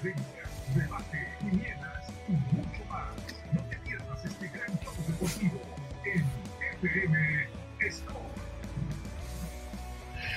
Trivia, debate, quinielas y mucho más. No te pierdas este gran show deportivo en FM Sport.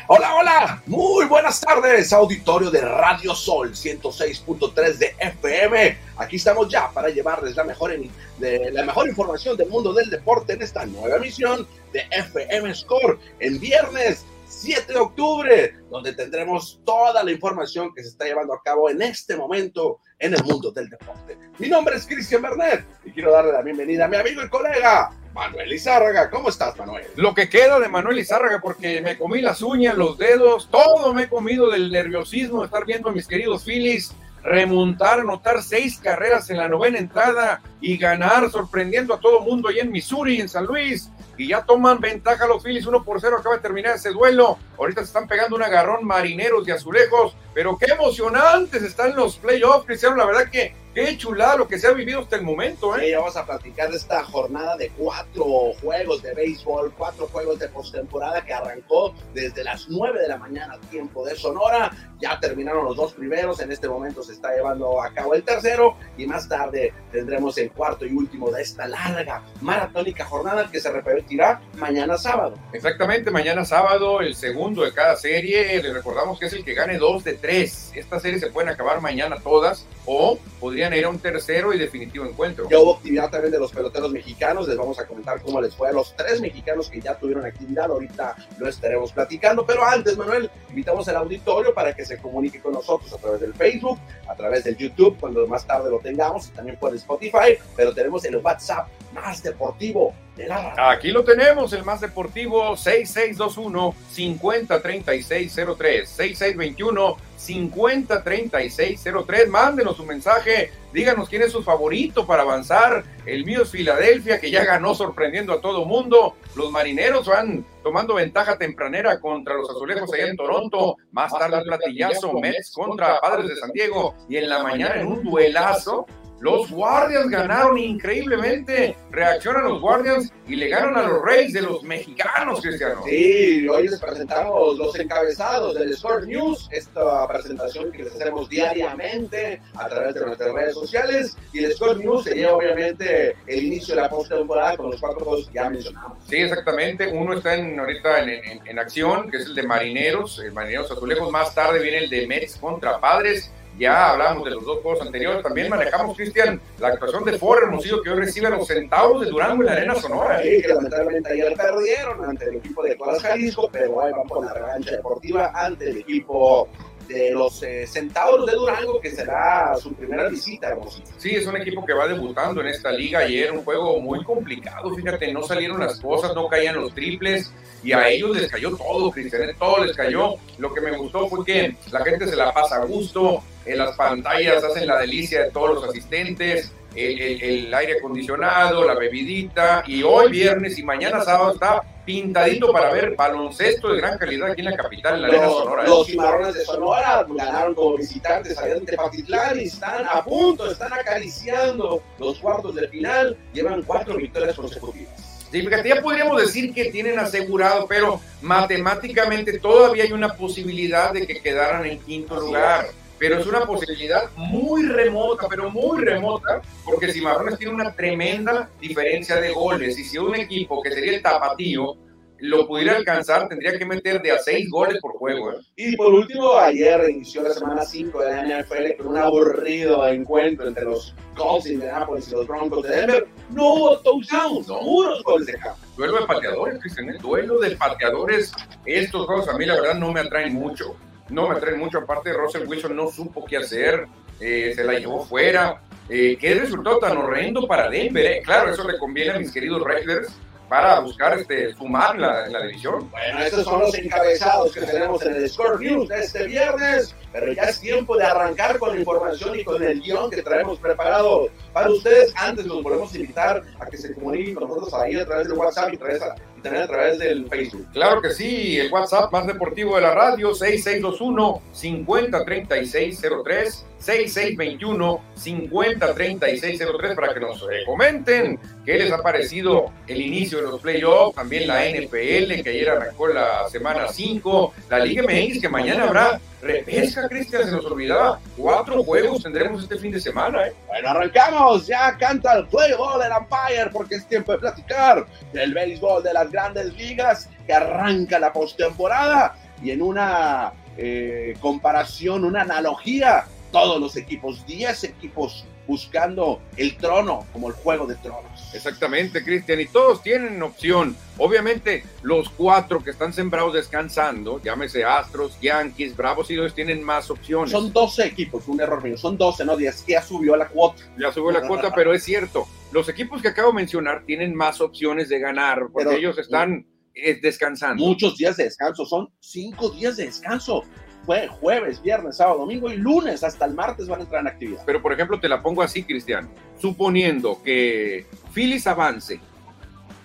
Hola, hola, muy buenas tardes, auditorio de Radio Sol 106.3 de FM. Aquí estamos ya para llevarles la mejor, emi- de, la mejor información del mundo del deporte en esta nueva emisión de FM Score en viernes 7 de octubre, donde tendremos toda la información que se está llevando a cabo en este momento en el mundo del deporte. Mi nombre es Cristian Bernet y quiero darle la bienvenida a mi amigo y colega Manuel Izárraga. ¿Cómo estás, Manuel? Lo que queda de Manuel Izárraga, porque me comí las uñas, los dedos, todo me he comido del nerviosismo de estar viendo a mis queridos Phillies remontar, anotar seis carreras en la novena entrada y ganar, sorprendiendo a todo mundo ahí en Missouri, en San Luis. Y ya toman ventaja los Phillies, uno por cero, acaba de terminar ese duelo. Ahorita se están pegando un agarrón marineros y azulejos, pero qué emocionantes están los playoffs, Cristiano. La verdad que qué chulada lo que se ha vivido hasta el momento, ¿eh? Sí, vamos a platicar de esta jornada de cuatro juegos de béisbol, cuatro juegos de postemporada que arrancó desde las nueve de la mañana, tiempo de Sonora. Ya terminaron los dos primeros, en este momento se está llevando a cabo el tercero y más tarde tendremos el cuarto y último de esta larga maratónica jornada que se repetirá mañana sábado. Exactamente, mañana sábado, el segundo de cada serie. Les recordamos que es el que gane dos de tres. Estas series se pueden acabar mañana todas o podrían ir a un tercero y definitivo encuentro. Ya hubo actividad también de los peloteros mexicanos. Les vamos a comentar cómo les fue a los tres mexicanos que ya tuvieron actividad. Ahorita lo estaremos platicando. Pero antes, Manuel, invitamos al auditorio para que se comunique con nosotros a través del Facebook, a través del YouTube, cuando más tarde lo tengamos, y también por Spotify. Pero tenemos el WhatsApp más deportivo de la. Aquí lo tenemos, el más deportivo 6621 503603 6621 503603. Mándenos un mensaje, díganos quién es su favorito para avanzar. El mío es Filadelfia, que ya ganó sorprendiendo a todo mundo. Los marineros van tomando ventaja tempranera contra los azulejos allá en Toronto. Más tarde el platillazo, Mets contra Padres de San Diego. Y en la mañana en un duelazo. Los Guardians ganaron increíblemente. Reaccionan los Guardians y le ganan a los Reyes de los mexicanos, Cristiano. Sí, hoy les presentamos los encabezados del Score News, esta presentación que les hacemos diariamente a través de nuestras redes sociales. Y el Score News sería obviamente el inicio de la postemporada con los cuatro juegos que ya mencionamos. Sí, exactamente. Uno está en, ahorita en, en- en acción, que es el de Marineros, el Marineros Azulejos. Más tarde viene el de Mets contra Padres. Ya hablamos de los dos juegos anteriores. También manejamos, Cristian, la actuación de Ford Hermosillo, que hoy recibe a los centavos de Durango en la Arena Sonora. Sí, que lamentablemente ayer perdieron ante el equipo de Cuadras Jalisco, pero hoy van por la revancha deportiva ante el equipo de los eh, de Durango, que será su primera visita. Sí, es un equipo que va debutando en esta liga. Ayer un juego muy complicado, fíjate, no salieron las cosas, no caían los triples y a ellos les cayó todo, Cristian, todo les cayó. Lo que me gustó fue que la gente se la pasa a gusto, en las pantallas hacen la delicia de todos los asistentes, el, el- el aire acondicionado, la bebidita y hoy viernes y mañana sábado está pintadito para ver baloncesto de gran calidad aquí en la capital, en la Arena Sonora. ¿eh? los cimarrones de Sonora ganaron como visitantes allá en Tepatitlán y están a punto, están acariciando los cuartos de final, llevan cuatro victorias consecutivas. Sí, fíjate, ya podríamos decir que tienen asegurado, pero matemáticamente todavía hay una posibilidad de que quedaran en quinto lugar. Pero es una posibilidad muy remota, pero muy remota, porque Cimarrones tiene una tremenda diferencia de goles. Y si un equipo que sería el tapatío lo pudiera alcanzar, tendría que meter de a seis goles por juego. ¿eh? Y por último, ayer inició la semana 5 de la NFL con un aburrido encuentro entre los Colts de Indianapolis y los Broncos de Denver. No hubo touchdowns, no puros goles de campo. Duelo de pateadores, Cristian, ¿eh? duelo de pateadores. Estos juegos a mí la verdad no me atraen mucho. No me atraen mucho. Aparte, Russell Wilson no supo qué hacer. eh, se la llevó fuera. Eh, qué resultado tan horrendo para Denver. eh. Claro, eso le conviene a mis queridos Raiders para buscar este, sumar la, en la división. Bueno, estos son los encabezados que tenemos en el Score News de este viernes, pero ya es tiempo de arrancar con la información y con el guion que traemos preparado para ustedes. Antes los volvemos a invitar a que se comuniquen con nosotros ahí a través del WhatsApp y, a través- y también a través del Facebook. Claro que sí, el WhatsApp más deportivo de la radio, 6621-503603, 6621-503603, para que nos comenten qué les ha parecido el inicio de los playoffs, también la NPL, que ayer arrancó la semana 5, la Liga MX, que mañana habrá repesca, Cristian, se nos olvidaba. Cuatro juegos tendremos este fin de semana, ¿eh? Bueno, arrancamos. Ya canta el play ball del Empire porque es tiempo de platicar del béisbol de las grandes ligas que arranca la postemporada y en una eh, comparación, una analogía, todos los equipos, 10 equipos buscando el trono como el juego de tronos. Exactamente, Cristian, y todos tienen opción. Obviamente, los cuatro que están sembrados descansando, llámese Astros, Yankees, Bravos y dos, tienen más opciones. Son 12 equipos, un error mío, son 12, no 10, que ya subió la cuota. Ya subió la cuota, pero es cierto. Los equipos que acabo de mencionar tienen más opciones de ganar porque Pero- ellos están eh, descansando. Muchos días de descanso, son 5 días de descanso. Fue jueves, viernes, sábado, domingo y lunes, hasta el martes van a entrar en actividad. Pero, por ejemplo, te la pongo así, Cristian. Suponiendo que Phillies avance,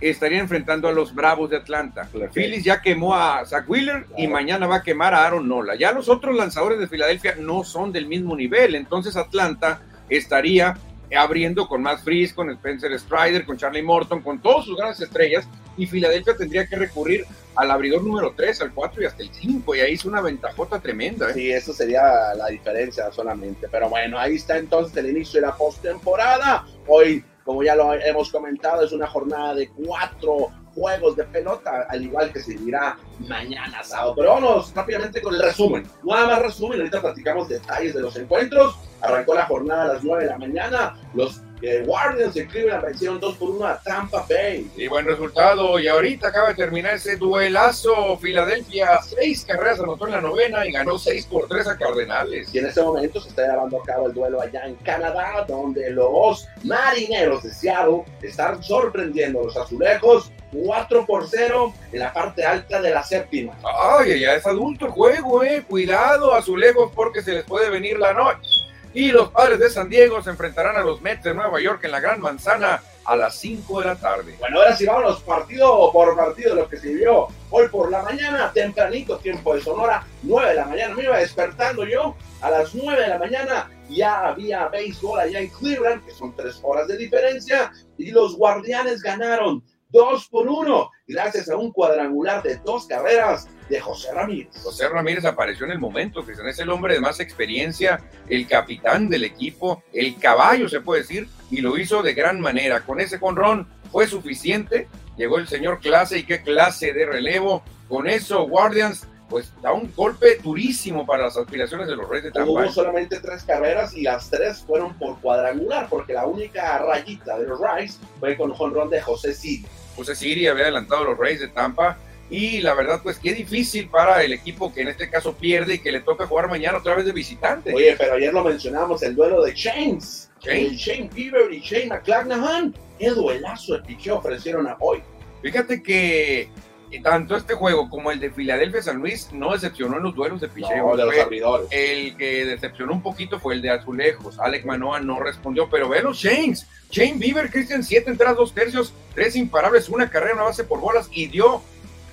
estaría enfrentando a los Bravos de Atlanta. Claro. Phillies ya quemó a Zach Wheeler y mañana va a quemar a Aaron Nola. Ya los otros lanzadores de Filadelfia no son del mismo nivel. Entonces, Atlanta estaría abriendo con Matt Freeze, con Spencer Strider, con Charlie Morton, con todas sus grandes estrellas. Y Filadelfia tendría que recurrir al abridor número 3, al 4 y hasta el 5. Y ahí es una ventajota tremenda. ¿eh? Sí, eso sería la diferencia solamente. Pero bueno, ahí está entonces el inicio de la postemporada. Hoy, como ya lo hemos comentado, es una jornada de cuatro juegos de pelota, al igual que seguirá mañana sábado. Pero vamos rápidamente con el resumen. Nada más resumen, ahorita platicamos detalles de los encuentros. Arrancó la jornada a las 9 de la mañana. Los eh, Guardians de Cleveland vencieron 2 por 1 a Tampa Bay. Y buen resultado. Y ahorita acaba de terminar ese duelazo. Filadelfia, seis carreras anotó en la novena y ganó 6 por 3 a Cardenales. Y en este momento se está llevando a cabo el duelo allá en Canadá, donde los marineros de Seattle están sorprendiendo a los azulejos 4 por 0 en la parte alta de la séptima. Ay, ya es adulto el juego, eh. Cuidado, azulejos, porque se les puede venir la noche. Y los padres de San Diego se enfrentarán a los Mets de Nueva York en la Gran Manzana a las 5 de la tarde. Bueno, ahora sí vámonos partido por partido, lo que se vio hoy por la mañana, tempranito, tiempo de Sonora, 9 de la mañana. Me iba despertando yo a las 9 de la mañana. Ya había béisbol allá en Cleveland, que son tres horas de diferencia, y los guardianes ganaron 2 por 1, gracias a un cuadrangular de dos carreras de José Ramírez. José Ramírez apareció en el momento, Cristian, es el hombre de más experiencia, el capitán del equipo, el caballo se puede decir, y lo hizo de gran manera. Con ese conrón fue suficiente, llegó el señor clase y qué clase de relevo. Con eso, Guardians, pues da un golpe durísimo para las aspiraciones de los Reyes de Tampa. Hubo solamente tres carreras y las tres fueron por cuadrangular, porque la única rayita de los Rice fue con jonrón de José Cid. José Siri había adelantado a los Reyes de Tampa. Y la verdad, pues qué difícil para el equipo que en este caso pierde y que le toca jugar mañana otra vez de visitante. Oye, pero ayer lo mencionamos, el duelo de Chains. Shane. Shane Bieber y Shane McClanahan. Qué duelazo de picheo ofrecieron a hoy. Fíjate que tanto este juego como el de Filadelfia San Luis no decepcionó en los duelos de picheo. No, de los Fue- abridores. el que decepcionó un poquito fue el de Azulejos. Alec Manoa no respondió, pero ve los Shanes. Shane Bieber, Christian, siete entradas, dos tercios, tres imparables, una carrera, una base por bolas y dio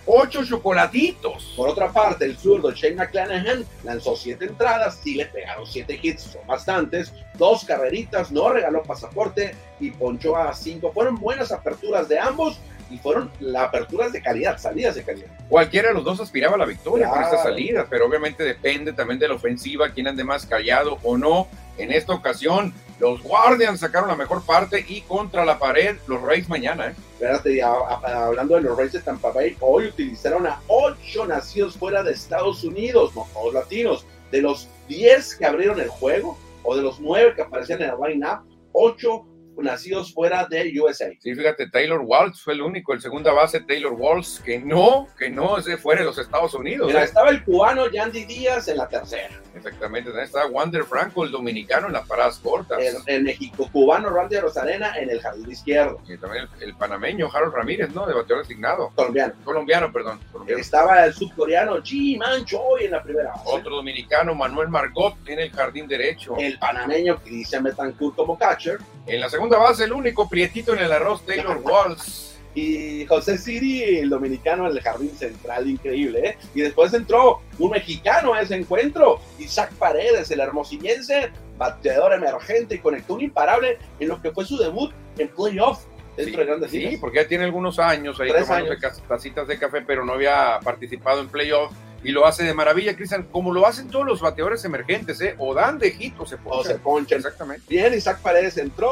ocho chocolatitos. Por otra parte, el zurdo Shane McClanahan lanzó siete entradas, sí le pegaron siete hits, son bastantes, dos carreritas, no regaló pasaporte y ponchó a cinco. Fueron buenas aperturas de ambos y fueron las aperturas de calidad, salidas de calidad. Cualquiera de los dos aspiraba a la victoria con esta salida, pero obviamente depende también de la ofensiva, quién ande más callado o no. En esta ocasión, los Guardians sacaron la mejor parte y contra la pared, los Rays mañana. ¿eh? Espérate, a- a- hablando de los Rays de Tampa Bay, hoy utilizaron a ocho nacidos fuera de Estados Unidos, no todos latinos. De los 10 que abrieron el juego, o de los 9 que aparecían en el line-up, 8 nacidos fuera de USA. Sí, fíjate, Taylor Waltz fue el único, el segunda base, Taylor Waltz, que no, que no es de fuera de los Estados Unidos. Mira, ¿eh? estaba el cubano Yandy Díaz en la tercera. Exactamente, también está Wander Franco, el dominicano, en las paradas cortas. El, el México cubano Randy Rosarena en el jardín izquierdo. Y también el, el panameño Harold Ramírez, ¿no? De bateador designado. Colombiano. Colombiano, perdón. colombiano. Estaba el subcoreano G. Mancho hoy en la primera base. Otro dominicano, Manuel Margot, en el jardín derecho. El panameño Cristian Betancourt como catcher. En la segunda base, el único prietito en el arroz, Taylor Waltz. y José Siri, el dominicano en el jardín central, increíble, ¿eh? Y después entró un mexicano a ese encuentro, Isaac Paredes, el hermosillense, bateador emergente y conectó un imparable en lo que fue su debut en playoff dentro de Grandes Sí, Ligas. porque ya tiene algunos años ahí Tres tomando años. tacitas de café, pero no había participado en playoff. Y lo hace de maravilla, Cristian, como lo hacen todos los bateadores emergentes, ¿eh? O dan de hit o se O ponchan. se ponchan. Exactamente. Bien, Isaac Paredes entró,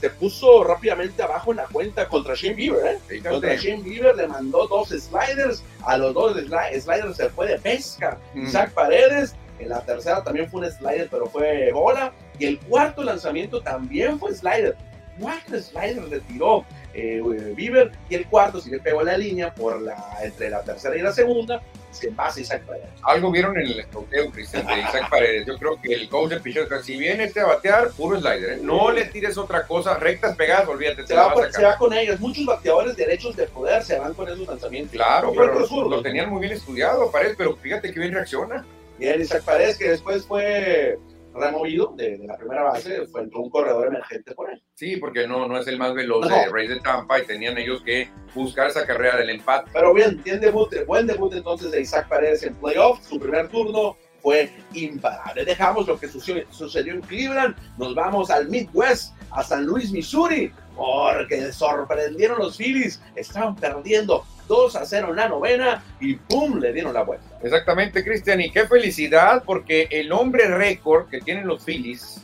se puso rápidamente abajo en la cuenta contra Shane Bieber, ¿eh? Fíjate. Contra Shane Bieber le mandó dos sliders, a los dos sli- sliders se fue de pesca. Mm. Isaac Paredes, en la tercera también fue un slider, pero fue bola. Y el cuarto lanzamiento también fue slider. Cuatro sliders le tiró eh, Bieber y el cuarto sí le pegó la línea por la, entre la tercera y la segunda. Se pasa Isaac Paredes. Algo vieron en el escoteo, Cristian, de Isaac Paredes. Yo creo que el coach de picheo dijo, si viene este a batear, puro slider, ¿eh? no le tires otra cosa, rectas pegadas, olvídate, Se va, a sacar. se va con ellos. Muchos bateadores derechos de poder se van con esos lanzamientos. Claro, pero lo tenían muy bien estudiado, Paredes, pero fíjate que bien reacciona. Bien, Isaac Paredes, que después fue removido de, de la primera base, fue un corredor emergente por él. Sí, porque no, no es el más veloz No. de Rays de Tampa y tenían ellos que buscar esa carrera del empate. Pero bien, bien debut, buen debut entonces de Isaac Paredes en playoff. Su primer turno fue imparable. Dejamos lo que sucedió, sucedió en Cleveland, nos vamos al Midwest, a San Luis, Missouri, porque sorprendieron los Phillies. Estaban perdiendo 2 a 0 en la novena y ¡pum! le dieron la vuelta. Exactamente, Cristian, y qué felicidad porque el hombre récord que tienen los Phillies,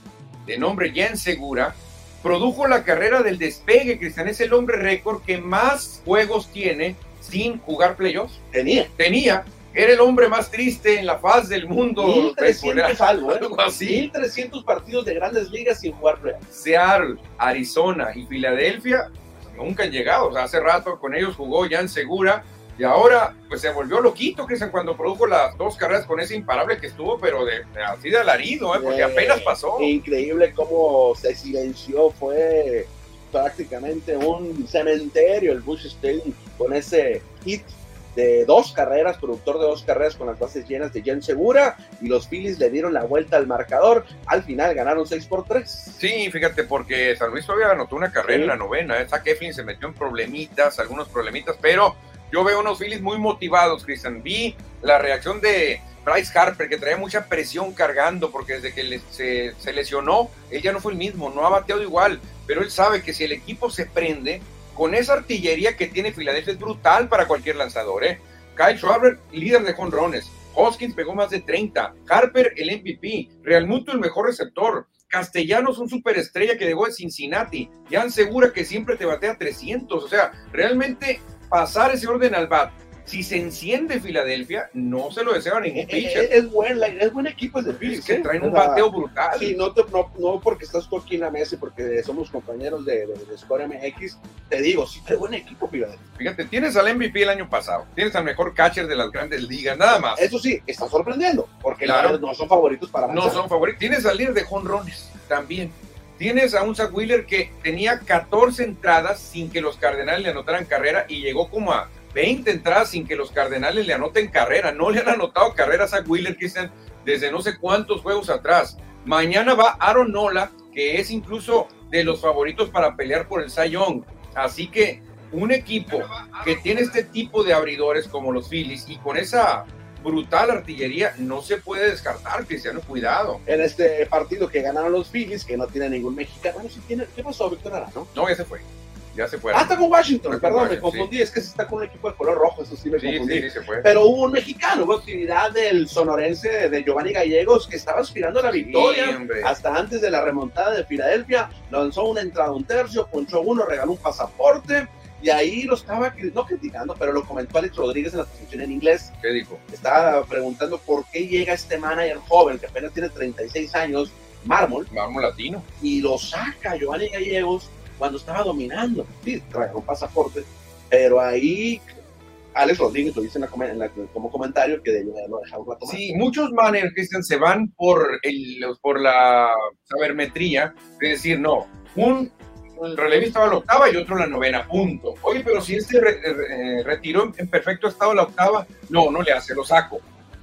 de nombre Jen Segura, produjo la carrera del despegue, Cristian, es el hombre récord que más juegos tiene sin jugar playoffs. Tenía Tenía, era el hombre más triste en la faz del mundo. 1300 algo, ¿eh? Algo así. 1300 partidos de grandes ligas sin jugar playoff. Seattle, Arizona y Filadelfia nunca han llegado. O sea, hace rato con ellos jugó Jan Segura y ahora pues se volvió loquito, Cristian, cuando produjo las dos carreras con ese imparable que estuvo, pero de, de- así de alarido, ¿eh? porque Eh, apenas pasó. Increíble cómo se silenció, fue prácticamente un cementerio el Bush Stadium con ese hit de dos carreras, productor de dos carreras con las bases llenas de Jen Segura y los Phillies le dieron la vuelta al marcador. Al final ganaron 6 por 3. Sí, fíjate, porque San Luis todavía anotó una carrera Sí. en la novena. ¿eh? Zach Eflin se metió en problemitas, algunos problemitas, pero yo veo unos Phillies muy motivados, Cristian. Vi la reacción de Bryce Harper, que traía mucha presión cargando, porque desde que se, se lesionó, él ya no fue el mismo, no ha bateado igual, pero él sabe que si el equipo se prende, con esa artillería que tiene Filadelfia es brutal para cualquier lanzador. ¿eh? Kyle Schwarber, líder de jonrones. Hoskins pegó más de 30. Harper, el MVP. Realmuto, el mejor receptor. Castellanos, un superestrella que llegó de Cincinnati. Jan Segura, que siempre te batea 300. O sea, realmente pasar ese orden al bat. Si se enciende Filadelfia, no se lo desea a ningún Es, pitcher. es buen, es buen equipo el de Phillies. Es que ¿eh? traen O un sea, bateo brutal. Sí, no, te- no, no porque estás la mesa y porque somos compañeros de, de, de Score MX, te digo, sí, trae buen equipo, Philadelphia. Fíjate, tienes al MVP el año pasado. Tienes al mejor catcher de las grandes ligas, nada más. Eso sí, está sorprendiendo, porque Claro. no, no son favoritos para no avanzar. son favoritos. Tienes al líder de jonrones también. Tienes a un Zach Wheeler que tenía 14 entradas sin que los Cardenales le anotaran carrera y llegó como a 20 entradas sin que los Cardenales le anoten carrera. No le han anotado carrera a Zach Wheeler, Cristian, desde no sé cuántos juegos atrás. Mañana va Aaron Nola, que es incluso de los favoritos para pelear por el Cy Young. Así que un equipo que tiene este tipo de abridores como los Phillies y con esa brutal artillería no se puede descartar, Cristiano, cuidado. En este partido que ganaron los Phillies, que no tiene ningún mexicano, bueno, sí tiene, ¿qué pasó, Víctor Arano? No, ya se fue. Ya se fue. Ah, está con Washington, Está con perdón, me confundí, es que se está con un equipo de color rojo, eso sí me confundí. sí, sí. Pero hubo un mexicano, hubo actividad del sonorense de Giovanni Gallegos que estaba aspirando a la victoria. Hombre. hasta antes de la remontada de Filadelfia, lanzó una entrada, un tercio, ponchó uno, regaló un pasaporte y ahí lo estaba, no criticando, pero lo comentó Alex Rodríguez en la transmisión en inglés. ¿Qué dijo? Estaba preguntando por qué llega este manager joven que apenas tiene 36 años, mármol, Vamos latino. y lo saca Giovanni Gallegos cuando estaba dominando. Sí, un pasaporte, pero ahí Alex Rodríguez lo dice en la, en la- como comentario que haberlo dejado un rato más. Sí, muchos managers, Cristian, se van por, el, por la sabermetría, es decir, no, un el relevista va a la octava y otro a la novena, punto. Oye, pero si este re- re- eh, retiró en, en perfecto estado la octava, no, no le hace, lo saco.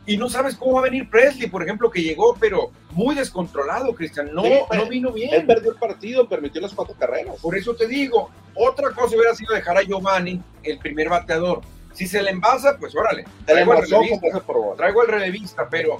Y no sabes cómo va a venir Presley, por ejemplo, que llegó, pero muy descontrolado, Cristian, no, Sí, no vino bien. Él perdió el partido, permitió las cuatro carreras. Por eso te digo, otra cosa hubiera sido dejar a Giovanni, el primer bateador. Si se le envasa, pues órale. Traigo al relevista, traigo al relevista, pero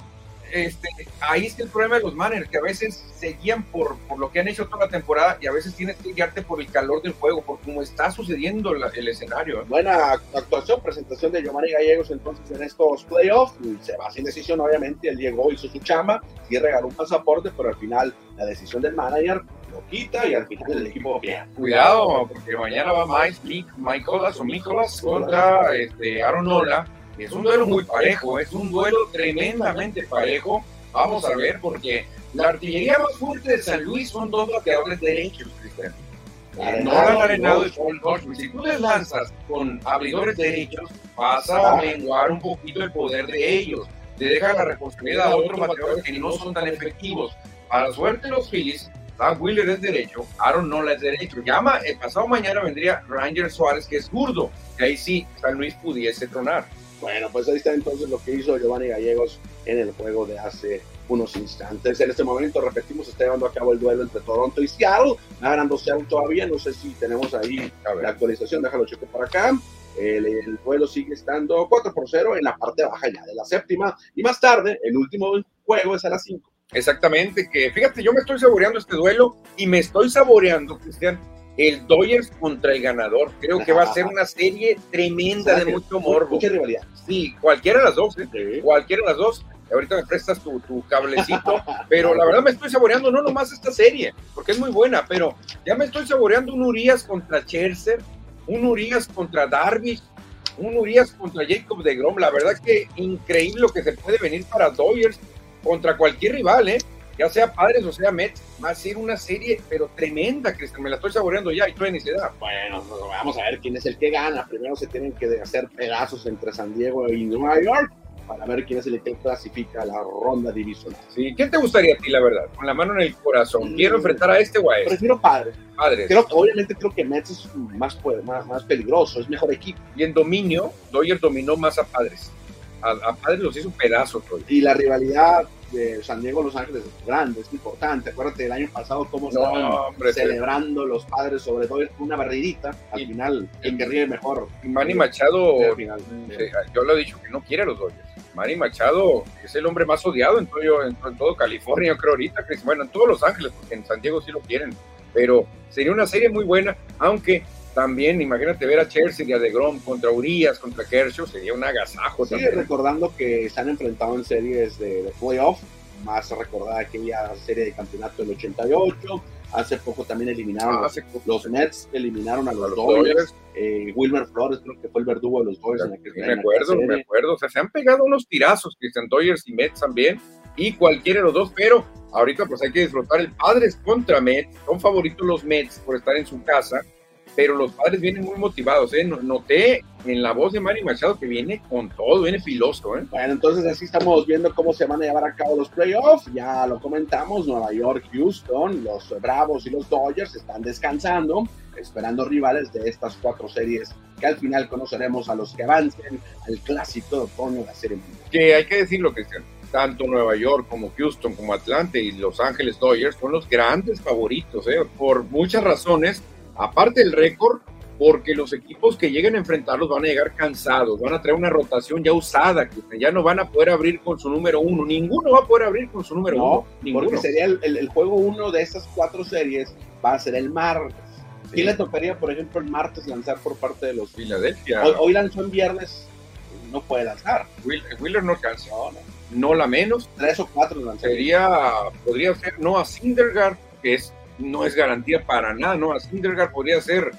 este, ahí está el problema de los managers, que a veces se guían por, por lo que han hecho toda la temporada y a veces tienes que guiarte por el calor del juego, por cómo está sucediendo la- el escenario. Buena actuación, presentación de Giovanni Gallegos entonces en estos playoffs. Se va sin decisión, obviamente. Él llegó, hizo su chama y regaló un pasaporte, pero al final la decisión del manager lo quita y al final el equipo. Cuidado, porque mañana va Mike, Mike, Michaelas o Nicolas contra este, Aaron Nola. Es un duelo muy parejo, es un duelo tremendamente parejo. Vamos a ver, porque la artillería más fuerte de San Luis son dos bateadores derechos, Cristian. Nolan Arenado y Paul Goldschmidt. Si tú les lanzas con abridores derechos, vas a menguar un poquito el poder de ellos. Le deja la responsabilidad a otros bateadores que no son tan efectivos. A la suerte de los Phillies, Zach Wheeler es derecho, Aaron Nola es derecho. Llama, el pasado mañana vendría Ranger Suárez, que es zurdo. Que ahí sí, San Luis pudiese tronar. Bueno, pues ahí está entonces lo que hizo Giovanni Gallegos en el juego de hace unos instantes. En este momento, repetimos, está llevando a cabo el duelo entre Toronto y Seattle. Ganando Seattle todavía. No sé si tenemos ahí la actualización. Déjalo checo por acá. El, el duelo sigue estando 4 por 0 en la parte baja ya de la séptima. Y más tarde, el último juego es a las 5. Exactamente, que fíjate, yo me estoy saboreando este duelo y me estoy saboreando, Cristian, el Dodgers contra el ganador. Creo que va a ser una serie tremenda de mucho morbo. Mucha rivalidad. Sí, cualquiera de las dos, ¿eh? cualquiera de las dos. Ahorita me prestas tu, tu cablecito, pero la verdad me estoy saboreando no nomás esta serie, porque es muy buena, pero ya me estoy saboreando un Urias contra Scherzer, un Urias contra Darvish, un Urias contra Jacob de Grom. La verdad que increíble lo que se puede venir para Dodgers contra cualquier rival, ¿eh? Ya sea Padres o sea Mets. Va a ser una serie, pero tremenda, Cristian. Me la estoy saboreando ya y todavía ni se da. Bueno, pues, vamos a ver quién es el que gana. Primero se tienen que hacer pedazos entre San Diego y Nueva York para ver quién es el que clasifica a la ronda divisional. Sí, ¿Quién te gustaría a ti, la verdad? Con la mano en el corazón. Quiero enfrentar a este o a este. Prefiero padre. Padres. Creo, obviamente creo que Mets es más, pues, más, más peligroso, es mejor equipo. Y en dominio, Dodgers dominó más a Padres. A, a Padres los hizo pedazos. Y la rivalidad de San Diego Los Ángeles es grande, es importante. Acuérdate del año pasado cómo No, estaban hombre, celebrando los padres sobre todo una barridita. Al Y- final, el que ríe mejor. Manny Machado, Al final. eh, yo lo he dicho que no quiere a los Dodgers. Manny Machado es el hombre más odiado en todo, en, en todo California, yo creo ahorita, Chris. Bueno, en todos Los Ángeles, porque en San Diego sí lo quieren. Pero sería una serie muy buena, aunque también, imagínate ver a Chelsea y a DeGrom contra Urias, contra Kershaw, sería un agasajo Sí, también. recordando que se han enfrentado en series de, de playoff, más recordada aquella serie de campeonato del 88. Hace poco también eliminaron Ah, los, Mets, eliminaron a los, los Dodgers. Dodgers. Eh, Wilmer Flores creo que fue el verdugo de los Dodgers en aquel en me acuerdo, serie. me acuerdo. O sea, se han pegado unos tirazos, Christian Dodgers y Mets también, y cualquiera de los dos, pero ahorita pues hay que disfrutar el Padres contra Mets. Son favoritos los Mets por estar en su casa, pero los Padres vienen muy motivados. ¿eh? No- Noté en la voz de Manny Machado que viene con todo, viene filoso. ¿eh? Bueno, entonces así estamos viendo cómo se van a llevar a cabo los playoffs. Ya lo comentamos, Nueva York, Houston, los Bravos y los Dodgers están descansando, esperando rivales de estas cuatro series que al final conoceremos a los que avancen al clásico de otoño de la serie mundial. Que hay que decirlo, Cristian. Tanto Nueva York como Houston, como Atlanta y Los Ángeles Dodgers son los grandes favoritos, ¿eh? por muchas razones. Aparte del récord, porque los equipos que lleguen a enfrentarlos van a llegar cansados, van a traer una rotación ya usada, Cristian. ya no van a poder abrir con su número uno. Ninguno va a poder abrir con su número No, uno. Ninguno. Porque sería el, el- el juego uno de estas cuatro series, va a ser el martes. Sí. ¿Quién le tocaría, por ejemplo, el martes lanzar por parte de los... Filadelfia. Hoy, hoy lanzó en viernes, no puede lanzar. Will- Wheeler no cansa, No, no. no la menos. Tres o cuatro lanzarías. sería, podría ser Noah Syndergaard, que es, no es garantía para nada, Noah Syndergaard podría ser,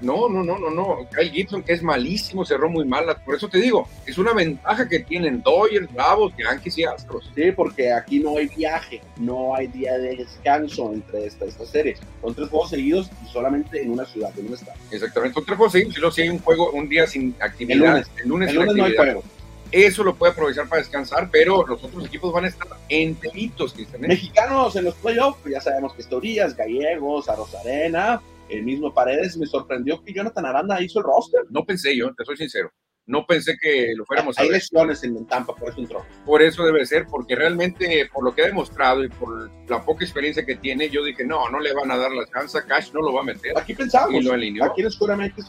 no, no, no, no, no, Kyle Gibson, que es malísimo, cerró muy mal, por eso te digo, es una ventaja que tienen Dodgers, Bravos, Yankees y Astros. Sí, porque aquí no hay viaje, no hay día de descanso entre esta, esta serie. Son tres juegos seguidos y solamente en una ciudad, en un estado. Exactamente, son tres juegos seguidos, y luego si hay un juego, un día sin actividad, el lunes, El lunes no hay juego. Eso lo puede aprovechar para descansar, pero los otros equipos van a estar enteritos, Cristian, ¿eh? Mexicanos en los playoffs, pues ya sabemos que Estorías, Gallegos, Arrozarena, el mismo Paredes. Me sorprendió que Jonathan Aranda hizo el roster. No pensé yo, te soy sincero, no pensé que lo fuéramos a Hay ver. lesiones en Tampa, por eso entró. por eso debe ser, porque realmente por lo que ha demostrado y por la poca experiencia que tiene, yo dije, no, no le van a dar la chance, Cash no lo va a meter. Aquí pensamos, Y lo alineó. aquí en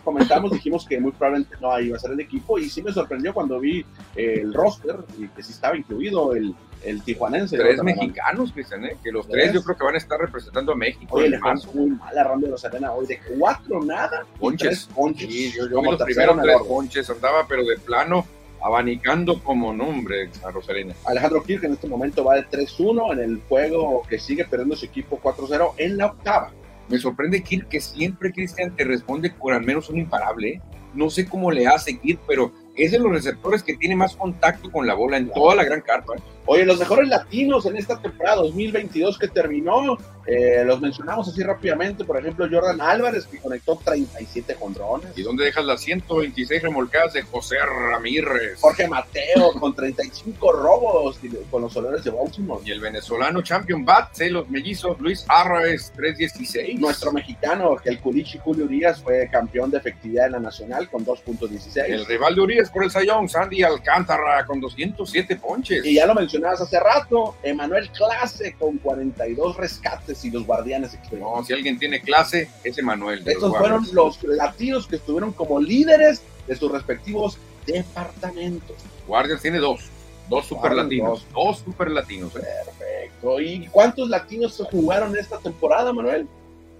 comentamos, dijimos que muy probablemente no iba a ser el equipo y sí me sorprendió cuando vi el roster y que sí estaba incluido el, el tijuanense. Tres mexicanos, Cristian, ¿eh? que los Tres. yo creo que van a estar representando a México. Oye, le fue muy mal a Ramiro Serena hoy, de cuatro nada. y Ponches. tres ponches. Sí, yo, yo vi los primeros tres orden. ponches, andaba pero de plano abanicando como nombre a Rosalina. Alejandro Kirk en este momento va de 3-1 en el juego que sigue perdiendo su equipo 4-0 en la octava. Me sorprende Kirk que siempre Cristian te responde con al menos un imparable. ¿eh? No sé cómo le hace Kirk, pero es de los receptores que tiene más contacto con la bola en toda la gran carpa. Oye, los mejores latinos en esta temporada 2022 que terminó, eh, los mencionamos así rápidamente. Por ejemplo, Jordan Álvarez, que conectó 37 condrones. ¿Y dónde dejas las 126 remolcadas de José Ramírez? Jorge Mateo con 35 robos con los soleros de Baltimore. Y el venezolano Champion Bats, ¿eh? los mellizos Luis Arraes, 316. Nuestro mexicano, el Culichi Julio Urias, fue campeón de efectividad en la nacional con 2.16. El rival de Urias por el Sayón, Sandy Alcántara, con 207 ponches. Y ya lo mencionabas hace rato, Emanuel Clase con 42 rescates y los guardianes. No, si alguien tiene clase, es Emanuel. los Estos fueron los latinos que estuvieron como líderes de sus respectivos departamentos. Guardias tiene dos. Dos super latinos. Dos super latinos. ¿eh? Perfecto. ¿Y cuántos latinos se jugaron esta temporada, Manuel?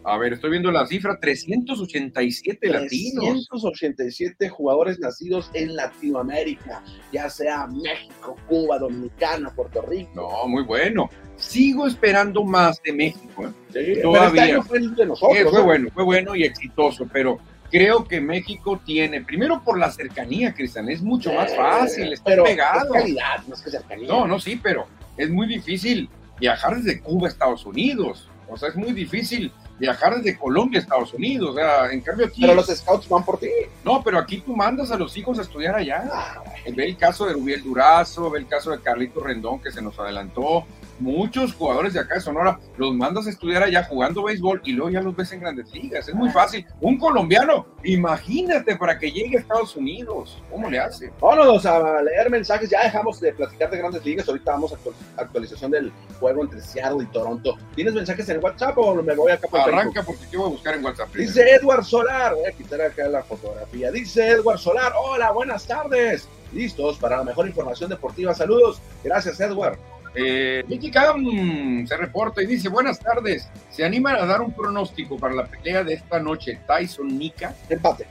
A ver, estoy viendo la cifra: 387 latinos. 387 jugadores nacidos en Latinoamérica, ya sea México, Cuba, Dominicana, Puerto Rico. No, muy bueno. Sigo esperando más de México. ¿eh? Sí, pero todavía. este año fue el de nosotros. Eh, fue bueno, fue bueno y exitoso, pero creo que México tiene, primero por la cercanía, Cristian, es mucho más fácil, está pero pegado. Es calidad, que cercanía. No, no, sí, pero es muy difícil viajar desde Cuba a Estados Unidos. O sea, es muy difícil viajar desde Colombia a Estados Unidos. O sea, en cambio aquí. Pero los scouts van por ti. No, pero aquí tú mandas a los hijos a estudiar allá. Ah, Ve el caso de Rubiel Durazo, ve el caso de Carlito Rendón que se nos adelantó. Muchos jugadores de acá de Sonora los mandas a estudiar allá jugando béisbol y luego ya los ves en grandes ligas. Es muy fácil. Un colombiano, imagínate para que llegue a Estados Unidos. ¿Cómo le hace? Vámonos a leer mensajes. Ya dejamos de platicar de grandes ligas. Ahorita vamos a actual- actualización del juego entre Seattle y Toronto. ¿Tienes mensajes en WhatsApp o me voy acá por Facebook? Arranca porque te voy a buscar en WhatsApp. Dice Edward Solar, voy a quitar acá la fotografía. Dice Edward Solar, hola, buenas tardes. Listos para la mejor información deportiva. Saludos. Gracias, Edward. Eh, Cam se reporta y dice, buenas tardes, ¿se animan a dar un pronóstico para la pelea de esta noche Tyson Nika? Empate.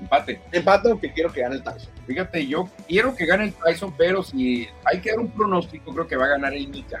Empate. Empate aunque quiero que gane el Tyson. Fíjate, yo quiero que gane el Tyson, pero si hay que dar un pronóstico, creo que va a ganar el Nika.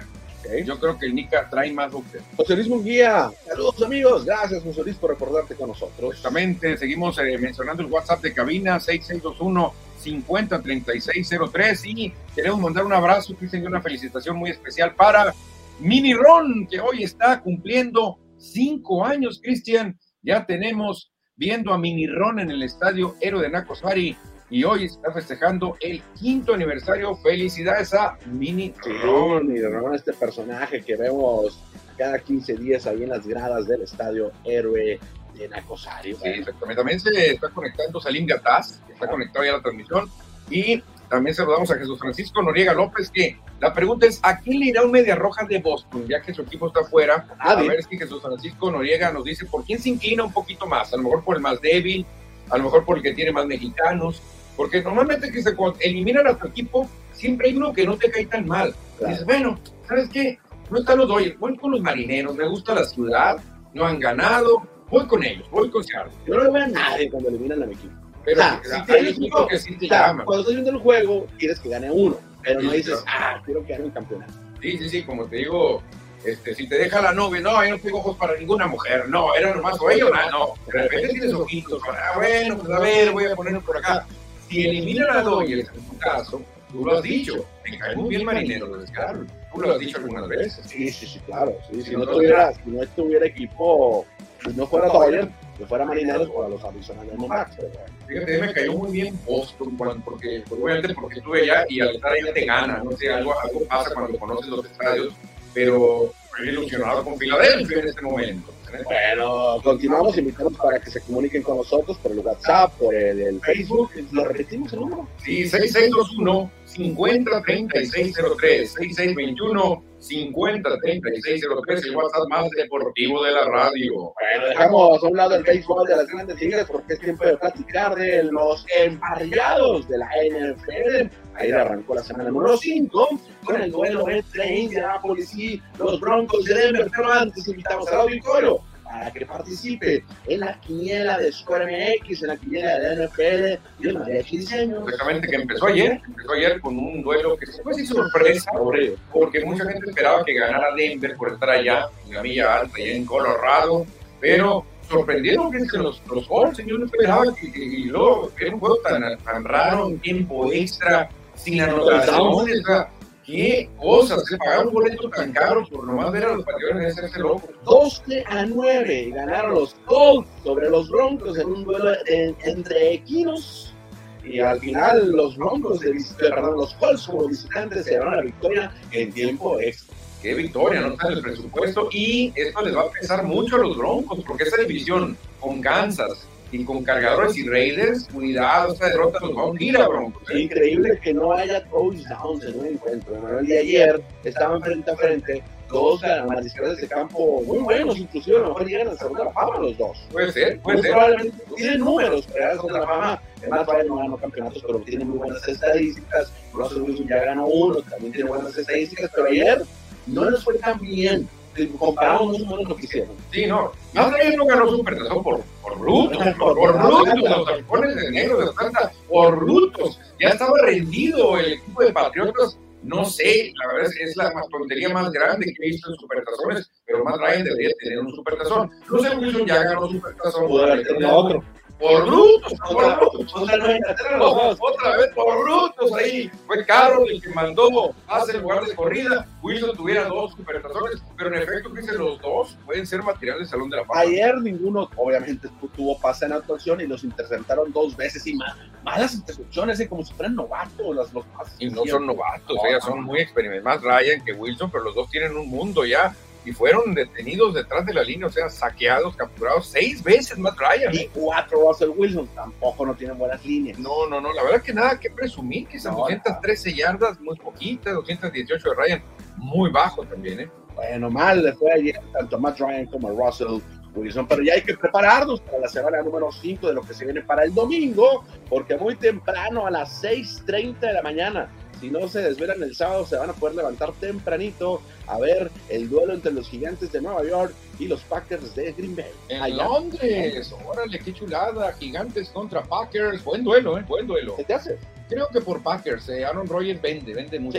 Yo creo que el Nika trae más boxeo. José Luis Munguía. Saludos, amigos. Gracias, José Luis, por recordarte con nosotros. Justamente, seguimos eh, mencionando el WhatsApp de cabina 6621 503603 y queremos mandar un abrazo, Cristian, y una felicitación muy especial para Mini Ron, que hoy está cumpliendo cinco años, Cristian. Ya tenemos viendo a Mini Ron en el estadio Héroe de Nacosari y hoy está festejando el quinto aniversario. Felicidades a Mini Ron. y Ron, este personaje que vemos cada 15 días ahí en las gradas del estadio Héroe de Nacosario. Sí, exactamente. También se está conectando Salim Gataz, que está conectado ya a la transmisión. Y también saludamos a Jesús Francisco Noriega López, que la pregunta es, ¿a quién le irá un Media Roja de Boston? Ya que su equipo está afuera. A Nadie. ver si Jesús Francisco Noriega nos dice por quién se inclina un poquito más. A lo mejor por el más débil, a lo mejor por el que tiene más mexicanos. Porque normalmente que se cuando eliminan a tu equipo, siempre hay uno que no te cae tan mal. Claro. Dices, bueno, ¿sabes qué? No están los Dodgers, voy con los marineros, me gusta la ciudad, no han ganado, voy con ellos, voy con Seattle. Yo no le veo a nadie cuando eliminan a mi equipo. Pero Ah, si si hay uno, que sí te O sea, llaman. cuando estás viendo el juego, quieres que gane uno, pero no Sí, dices, claro. ah, quiero que gane el campeonato. Sí, sí, sí, como te digo, este, si te deja la novia, no, yo no tengo ojos para ninguna mujer, no, era nomás o ella nada, no. De repente tienes ojitos, ah, bueno, pues a ver, voy a ponerlo por acá. Si eliminan a Dodgers, en tu caso, tú lo has dicho, me cae muy bien marinero, lo descargo. Tú lo has dicho algunas veces. Sí, sí, sí, claro. Sí, si, no no, tuviera, si no tuviera equipo, si no fuera Dodgers, que fuera Marineros o a los Diamondbacks. pero bueno. Fíjate, me cayó muy bien Boston, cuando- porque, pues, obviamente porque estuve allá y al estar allá te gana, no sé, algo, algo pasa cuando conoces los estadios, pero estoy ilusionado con Filadelfia en este momento. Bueno, continuamos, invitamos para que se comuniquen con nosotros por el WhatsApp, por el, el Facebook. ¿Lo repetimos el número? Sí, 503603, 6621 503603, el WhatsApp más deportivo de la radio. Bueno, dejamos a un lado el béisbol de las grandes ligas porque es tiempo de platicar de los emparrillados de la NFL. Ahí arrancó la semana número 5 con el duelo entre Indianapolis y los Broncos de Denver. Pero antes invitamos al auditorio para que participe en la quiniela de Square MX, en la quiniela de NFL y de Diseño. Exactamente, que empezó ayer, empezó ayer con un duelo que fue sin sorpresa, porque mucha gente esperaba que ganara Denver por estar allá, en la Milla Alta, allá en Colorado, pero sorprendieron que los, los Colts, yo no esperaba que, y luego era un juego tan, tan raro, un tiempo extra, sin anotaciones, qué cosas, se pagaron un boleto tan caro por nomás ver a los patriotas de ese loco. 12 a 9 ganaron los Colts sobre los Broncos en un duelo entre equinos. Y al final los Broncos, de, perdón, los Colts como visitantes se llevaron la victoria en tiempo extra. Qué victoria, no está el presupuesto. Y esto les va a pesar mucho a los Broncos, porque esa división con Kansas, y con cargadores y Raiders, cuidado, esta derrota nos va a hundir a Broncos. ¿eh? Increíble que no haya touchdowns en un encuentro. El día de ayer estaban frente a frente dos mariscales de campo muy buenos, inclusive a lo mejor llegan al segundo de la fama los dos. Puede ser, puede ser. Probablemente tienen números para la fama. Además, todavía no ganó campeonatos, pero tiene muy buenas estadísticas. Russell Wilson ya ganó uno, también tiene buenas estadísticas, pero ayer no les fue tan bien comparamos más lo que hicieron. Sí, no. Más no ganó Supertazón por, por brutos, por, por brutos, los tapones de negro de Atlanta, por brutos. Ya estaba rendido el equipo de Patriotas. No sé, la verdad es, es la tontería más grande que he visto en Supertazones, pero más Ryan debería tener un Supertazón. No sé, Wilson ya ganó Supertazón. Pudo haber tenido otro por brutos, por brutos. Otra vez por brutos ahí. Fue Carlos el que mandó hacer el lugar de corrida. Wilson tuviera dos supertazones, pero en efecto, que los dos pueden ser materiales de Salón de la Fama. Ayer ninguno, obviamente, tuvo pase en actuación y los interceptaron dos veces y más. Malas intercepciones, ¿eh? como si fueran novatos las, los pases. Y no son novatos, ellas son muy experimentados. Más Ryan que Wilson, pero los dos tienen un mundo ya y fueron detenidos detrás de la línea, o sea, saqueados, capturados seis veces más Ryan. Y cuatro Russell Wilson, tampoco no tienen buenas líneas. No, no, no, la verdad que nada que presumir, que esas 213 yardas, muy poquitas, 218 de Ryan, muy bajo también, ¿eh? Bueno, mal le fue ayer tanto Matt Ryan como Russell Wilson, pero ya hay que prepararnos para la semana número 5 de lo que se viene para el domingo, porque muy temprano a las 6.30 de la mañana si no se desvelan el sábado, se van a poder levantar tempranito a ver el duelo entre los gigantes de Nueva York y los Packers de Green Bay. En Londres, órale, qué chulada, gigantes contra Packers, buen duelo, ¿eh? buen duelo. ¿Qué te hace? Creo que por Packers, eh, Aaron Rodgers vende, vende mucho.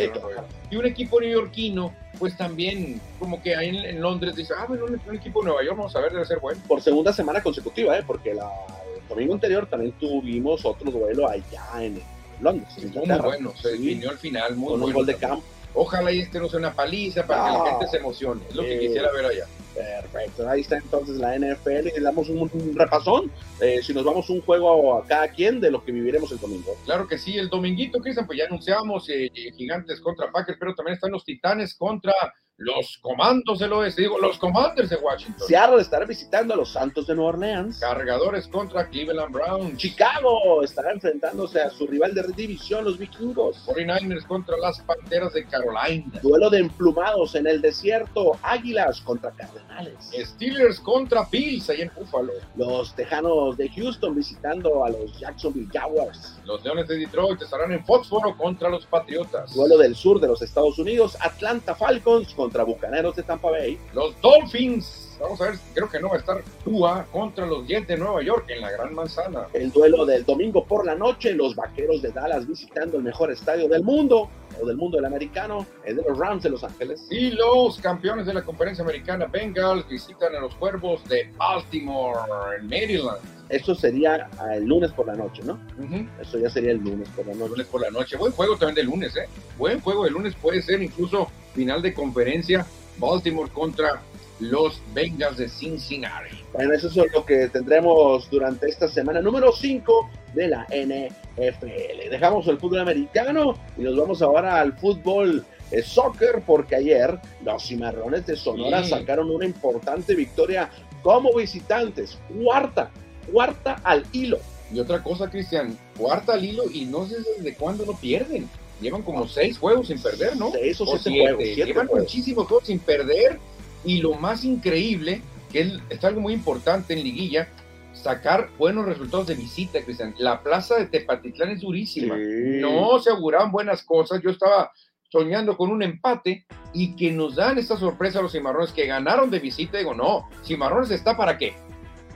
Y un equipo neoyorquino, pues también, como que ahí en, Londres dice, ah, bueno, un, equipo de Nueva York, vamos a ver, debe ser bueno. Por segunda semana consecutiva, ¿eh? porque la, el domingo anterior también tuvimos otro duelo allá en Londres. muy bueno, se definió al final, muy con un gol de campo. Ojalá y este no sea una paliza para que la gente se emocione. Es lo que quisiera ver allá. Perfecto, ahí está entonces la NFL y le damos un, repasón. Eh, si nos vamos un juego a cada quien de lo que viviremos el domingo. Claro que sí, el dominguito, Cristian, pues ya anunciamos eh, Gigantes contra Packers, pero también están los Titanes contra los comandos del oeste, digo, los commanders de Washington. Seattle estará visitando a los Santos de Nueva Orleans. Cargadores contra Cleveland Browns. Chicago estará enfrentándose a su rival de división, los vikingos. 49ers contra las Panteras de Carolina. Duelo de emplumados en el desierto. Águilas contra Cardenales. Steelers contra Bills, ahí en Buffalo. Los Tejanos de Houston visitando a los Jacksonville Jaguars. Los Leones de Detroit estarán en Foxboro contra los Patriotas. Duelo del sur de los Estados Unidos. Atlanta Falcons contra contra Bucaneros de Tampa Bay. Los Dolphins, vamos a ver, creo que no va a estar Tua contra los Jets de Nueva York en la Gran Manzana. El duelo del domingo por la noche, los Vaqueros de Dallas visitando el mejor estadio del mundo, o del mundo del americano, el de los Rams de Los Ángeles. Y los campeones de la conferencia americana Bengals visitan a los Cuervos de Baltimore en Maryland. Eso sería el lunes por la noche, ¿no? Eso ya sería el lunes por la noche. Lunes por la noche. Buen juego también de lunes, ¿eh? Buen juego de lunes puede ser incluso final de conferencia Baltimore contra los Bengals de Cincinnati. Bueno, eso es lo que tendremos durante esta semana número 5 de la NFL. Dejamos el fútbol americano y nos vamos ahora al fútbol eh, soccer porque ayer los cimarrones de Sonora sacaron una importante victoria como visitantes. Cuarta, cuarta al hilo. Y otra cosa, Cristian, cuarta al hilo y no sé desde cuándo no pierden. Llevan como seis juegos sin perder, ¿no? Seis o O siete siete. juegos. siete llevan juegos. muchísimos juegos sin perder. Y lo más increíble, que es, es algo muy importante en liguilla, sacar buenos resultados de visita, Cristian. La plaza de Tepatitlán es durísima. Sí. No se auguraban buenas cosas. Yo estaba soñando con un empate y que nos dan esta sorpresa a los cimarrones que ganaron de visita. Digo, no, cimarrones está para qué?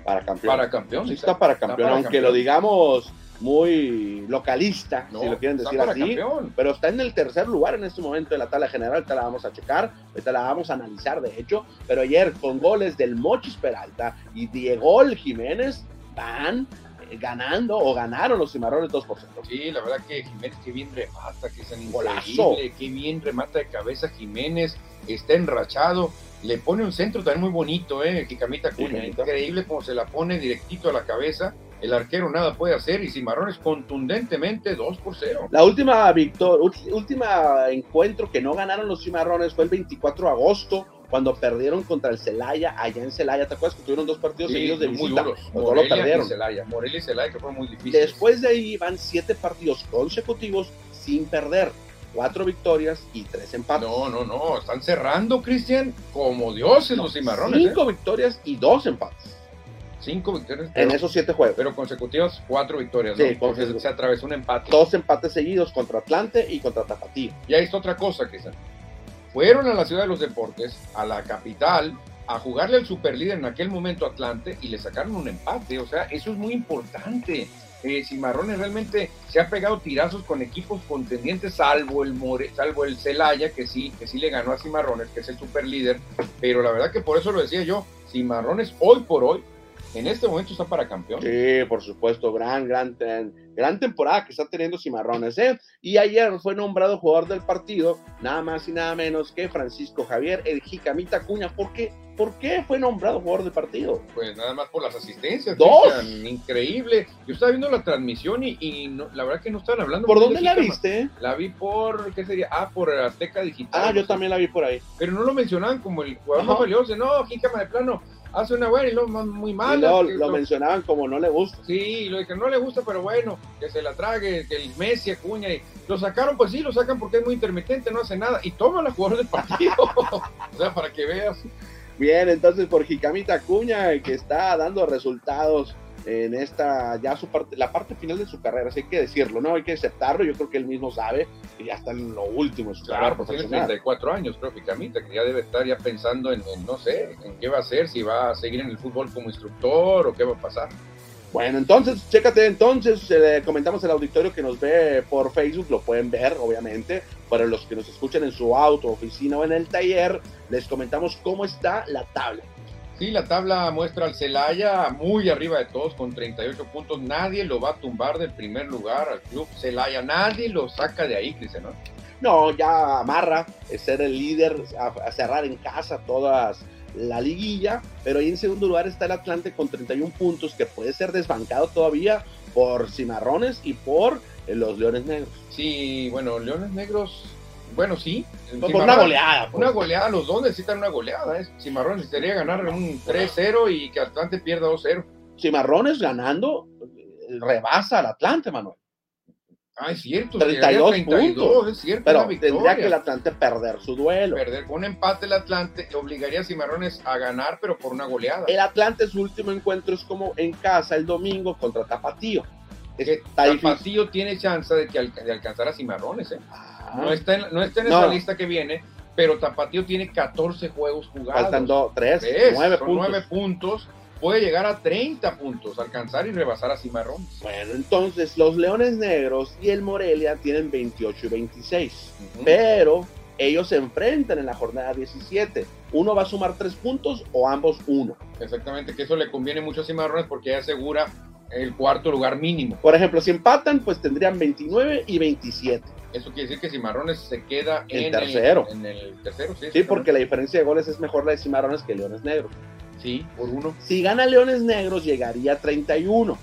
Para campeón. Para campeón. Sí está para campeón, para aunque campeón. lo digamos muy localista, No, si lo quieren decir así. campeón. Pero está en el tercer lugar en este momento de la tabla general. Ahorita la vamos a checar, ahorita la vamos a analizar, de hecho. Pero ayer, con goles del Mochis Peralta y Diego Jiménez, van eh, ganando o ganaron los cimarrones 2 por 0. Sí, la verdad que Jiménez, qué bien remata, que es tan increíble, qué bien remata de cabeza Jiménez, está enrachado, le pone un centro también muy bonito, eh, Jicamita Cuña, increíble como se la pone directito a la cabeza, el arquero nada puede hacer y Cimarrones contundentemente 2 por 0. La última victoria, última encuentro que no ganaron los cimarrones fue el 24 de agosto, cuando perdieron contra el Celaya, allá en Celaya. ¿Te acuerdas que tuvieron dos partidos seguidos de muy visita? duros, lo y perdieron. Celaya, Morelia y Celaya que muy. Después de ahí van siete partidos consecutivos sin perder. Cuatro victorias y tres empates. No, no, no, están cerrando, Cristian, como dioses los Cimarrones. ¿eh? Cinco victorias y dos empates Cinco victorias. en pero- esos siete juegos. pero consecutivas cuatro victorias, Sí, ¿no? Porque se atravesó un empate. Dos empates seguidos contra Atlante y contra Tapatío. Y ahí está otra cosa, Cristian. Fueron a la ciudad de los deportes, a la capital, a jugarle al superlíder en aquel momento Atlante y le sacaron un empate. O sea, eso es muy importante. Eh, Cimarrones realmente se ha pegado tirazos con equipos contendientes, salvo el More, salvo el Celaya, que sí, que sí le ganó a Cimarrones, que es el superlíder. Pero la verdad que por eso lo decía yo, Cimarrones hoy por hoy, en este momento está para campeón. Sí, por supuesto, gran, gran, gran temporada que está teniendo Cimarrones, ¿eh? Y ayer fue nombrado jugador del partido, nada más y nada menos que Francisco Javier El Jicamita Cuña. ¿Por qué? ¿Por qué fue nombrado jugador del partido? Pues nada más por las asistencias. ¡Dos! Cristian, increíble. Yo estaba viendo la transmisión y, y no- la verdad que no estaban hablando. ¿Por dónde de la viste? La vi por, ¿qué sería? Ah, por Azteca Digital. Ah, yo también la vi por ahí. Pero no lo mencionaban como el jugador Ajá. más valioso. No, Jícama de plano hace una buena y luego muy mala. lo lo- mencionaban como no le gusta. Sí, lo de que no le gusta, pero bueno, que se la trague, que el Messi, Acuña, y lo sacaron, pues sí, lo sacan porque es muy intermitente, no hace nada, y toma la jugador del partido. o sea, para que veas. Bien, entonces por Jicamita Cuña, que está dando resultados en esta, ya su parte, la parte final de su carrera, así hay que decirlo, ¿no? Hay que aceptarlo, yo creo que él mismo sabe que ya está en lo último de su Claro, carrera pues tiene profesional. 34 años, creo que Camita, que ya debe estar ya pensando en, en, no sé, en qué va a hacer, si va a seguir en el fútbol como instructor o qué va a pasar. Bueno, entonces, chécate, entonces, eh, comentamos el auditorio que nos ve por Facebook, lo pueden ver, obviamente, para los que nos escuchan en su auto, oficina o en el taller, les comentamos cómo está la tabla. Sí, la tabla muestra al Celaya muy arriba de todos con 38 puntos. Nadie lo va a tumbar del primer lugar al club Celaya. Nadie lo saca de ahí, Cristian, ¿no? No, ya amarra ser el líder, a, a cerrar en casa todas la liguilla, pero ahí en segundo lugar está el Atlante con 31 puntos, que puede ser desbancado todavía por Cimarrones y por los Leones Negros. Sí, bueno, Leones Negros, bueno, sí. Por una Cimarrones- goleada. pues. Una goleada, los dos necesitan una goleada. ¿eh? Cimarrón necesitaría ganar un 3-0 y que Atlante pierda 2-0. Cimarrones ganando, eh, rebasa al Atlante, Manuel. Ah, es cierto. 32 llegaría a 32, puntos. Es cierto, Pero una tendría que el Atlante perder su duelo. Perder un empate el Atlante obligaría a Cimarrones a ganar, pero por una goleada. El Atlante, su último encuentro es como en casa el domingo contra Tapatío. Está difícil. Tapatío tiene chance de, que de alcanzar a Cimarrones. ¿eh? Ah, No está en, no está en No. esa lista que viene, pero Tapatío tiene 14 juegos jugados. Faltan dos, tres, Tres, nueve son puntos. nueve puntos. Puede llegar a 30 puntos, alcanzar y rebasar a Cimarrones. Bueno, entonces los Leones Negros y el Morelia tienen 28 y 26. Ujú. Pero ellos se enfrentan en la jornada 17. Uno va a sumar tres puntos o ambos uno. Exactamente, que eso le conviene mucho a Cimarrones porque ya asegura el cuarto lugar mínimo. Por ejemplo, si empatan, pues tendrían 29 y 27. Eso quiere decir que Cimarrones se queda En en, tercero. El, en el tercero, sí. Sí, porque la diferencia de goles es mejor la de Cimarrones que Leones Negros. Sí, por uno. Si gana Leones Negros, llegaría a 31.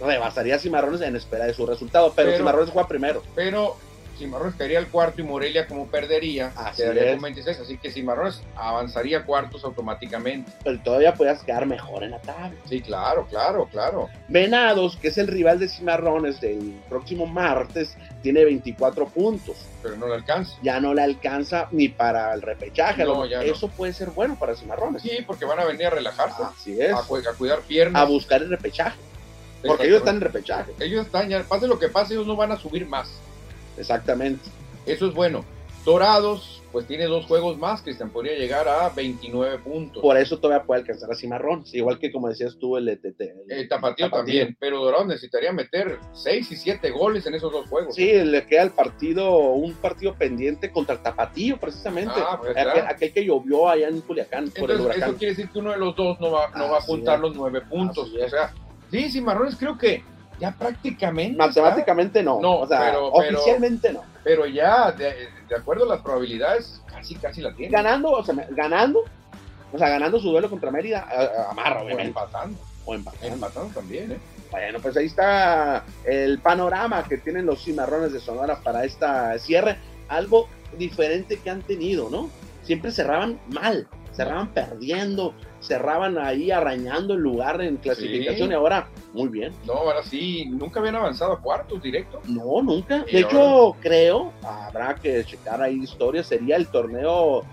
Rebasaría a Cimarrones en espera de su resultado, pero, Pero- Cimarrones juega primero. Pero Cimarrones caería al cuarto y Morelia como perdería, Así quedaría es. con 26, así que Cimarrones avanzaría a cuartos automáticamente. Pero todavía puedas quedar mejor en la tabla. Sí, claro, claro, claro. Venados, que es el rival de Cimarrones del próximo martes, tiene 24 puntos. Pero no le alcanza. Ya no le alcanza ni para el repechaje. No, no. Eso puede ser bueno para Cimarrones. Sí, porque van a venir a relajarse, Así es. a, cu- a cuidar piernas. A buscar el repechaje. Porque ellos están en repechaje. Ellos están, ya, pase lo que pase, ellos no van a subir más. Exactamente. Eso es bueno. Dorados, pues tiene dos juegos más, Cristian, podría llegar a 29 puntos. Por eso todavía puede alcanzar a Cimarrones. Igual que como decías tú, el ETT. El Tapatío también, pero Dorados necesitaría meter 6 y 7 goles en esos dos juegos. Sí, le queda el partido, un partido pendiente contra el Tapatío, precisamente. Ah, pues, aquel, claro. aquel que llovió allá en Culiacán por el Entonces, huracán. eso quiere decir que uno de los dos no va, no va a juntar es. los nueve puntos. Así es. O sea, sí, Cimarrones creo que ya prácticamente. Matemáticamente no. No, o sea, pero- pero- oficialmente no. pero ya, de, de acuerdo a las probabilidades, casi, casi la tiene. Ganando, o sea, ganando, o sea, ganando su duelo contra Mérida, amarra, O empatando. O empatando. Empatando también, ¿eh? Bueno, pues ahí está el panorama que tienen los cimarrones de Sonora para esta cierre. Algo diferente que han tenido, ¿no? Siempre cerraban mal, cerraban perdiendo, cerraban ahí arañando el lugar en clasificación Sí. y ahora muy bien. No, ahora sí, nunca habían avanzado a cuartos directo. No, nunca. Y De hecho, creo, habrá que checar ahí historia, sería el torneo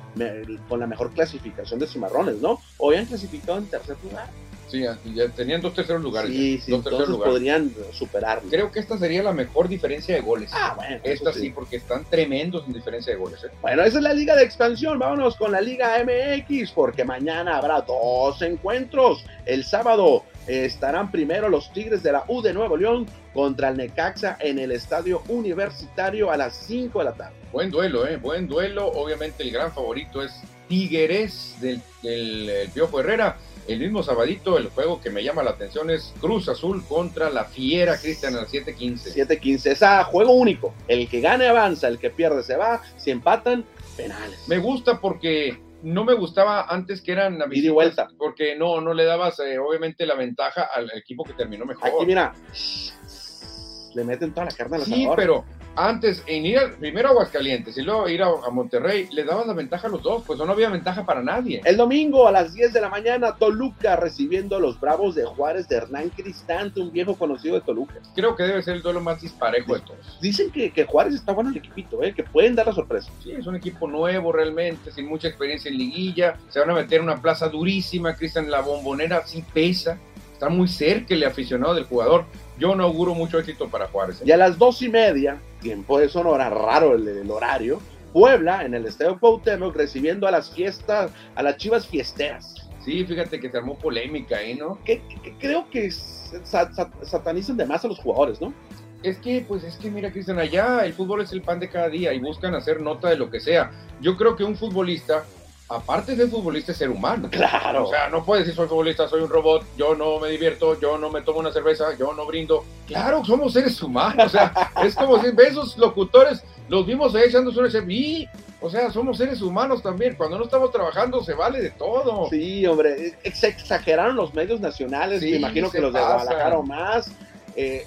con la mejor clasificación de cimarrones, ¿no? Hoy han clasificado en tercer lugar. Sí, ya, tenían dos terceros lugares. sí, sí, dos entonces lugares. podrían superarlo. Creo que esta sería la mejor diferencia de goles. Ah, bueno. Esta sí, porque están tremendos en diferencia de goles. ¿eh? Bueno, esa es la Liga de Expansión. Vámonos con la Liga MX, porque mañana habrá dos encuentros. El sábado eh, estarán primero los Tigres de la U de Nuevo León contra el Necaxa en el Estadio Universitario a las 5 de la tarde. Buen duelo, ¿eh? Buen duelo. Obviamente el gran favorito es Tigres del, del el Piojo Herrera. El mismo sabadito, el juego que me llama la atención es Cruz Azul contra la Fiera Cristian a las 7:15. 7-15. Es a juego único. El que gane avanza, el que pierde se va. Si empatan, penales. Me gusta porque no me gustaba antes que eran Ida y visitas, vuelta. porque no, no le dabas eh, obviamente la ventaja al equipo que terminó mejor. Aquí, mira, le meten toda la carne al Sí, pero antes en ir al- primero a Aguascalientes y luego ir a, a Monterrey, le dabas la ventaja a los dos, pues no había ventaja para nadie. El domingo a las 10 de la mañana, Toluca recibiendo a los Bravos de Juárez de Hernán Cristante, un viejo conocido de Toluca. Creo que debe ser el duelo más disparejo de todos. Dicen que, que Juárez está bueno el equipito, ¿eh? que pueden dar la sorpresa. Sí, es un equipo nuevo realmente, sin mucha experiencia en liguilla. Se van a meter en una plaza durísima. Cristian, la bombonera sí pesa. Está muy cerca el aficionado del jugador. Yo no auguro mucho éxito para Juárez. ¿eh? Y a las dos y media, tiempo de Sonora, raro el, el horario, Puebla en el Estadio Cuauhtémoc recibiendo a las fiestas, a las chivas fiesteras. Sí, fíjate que se armó polémica ahí, ¿no? Que, creo que sa- sa- satanizan de más a los jugadores, ¿no? Es que, pues es que mira, Cristian, allá el fútbol es el pan de cada día y buscan hacer nota de lo que sea. Yo creo que un futbolista, aparte de futbolista, es ser humano. Claro. O sea, no puedes decir soy futbolista, soy un robot, yo no me divierto, yo no me tomo una cerveza, yo no brindo. Claro, somos seres humanos. O sea, es como si ves esos locutores, los vimos ahí echándose una cerveza. y, O sea, somos seres humanos también. Cuando no estamos trabajando, se vale de todo. Sí, hombre, se exageraron los medios nacionales, Sí, me imagino que los de pasan. Guadalajara o más. Eh,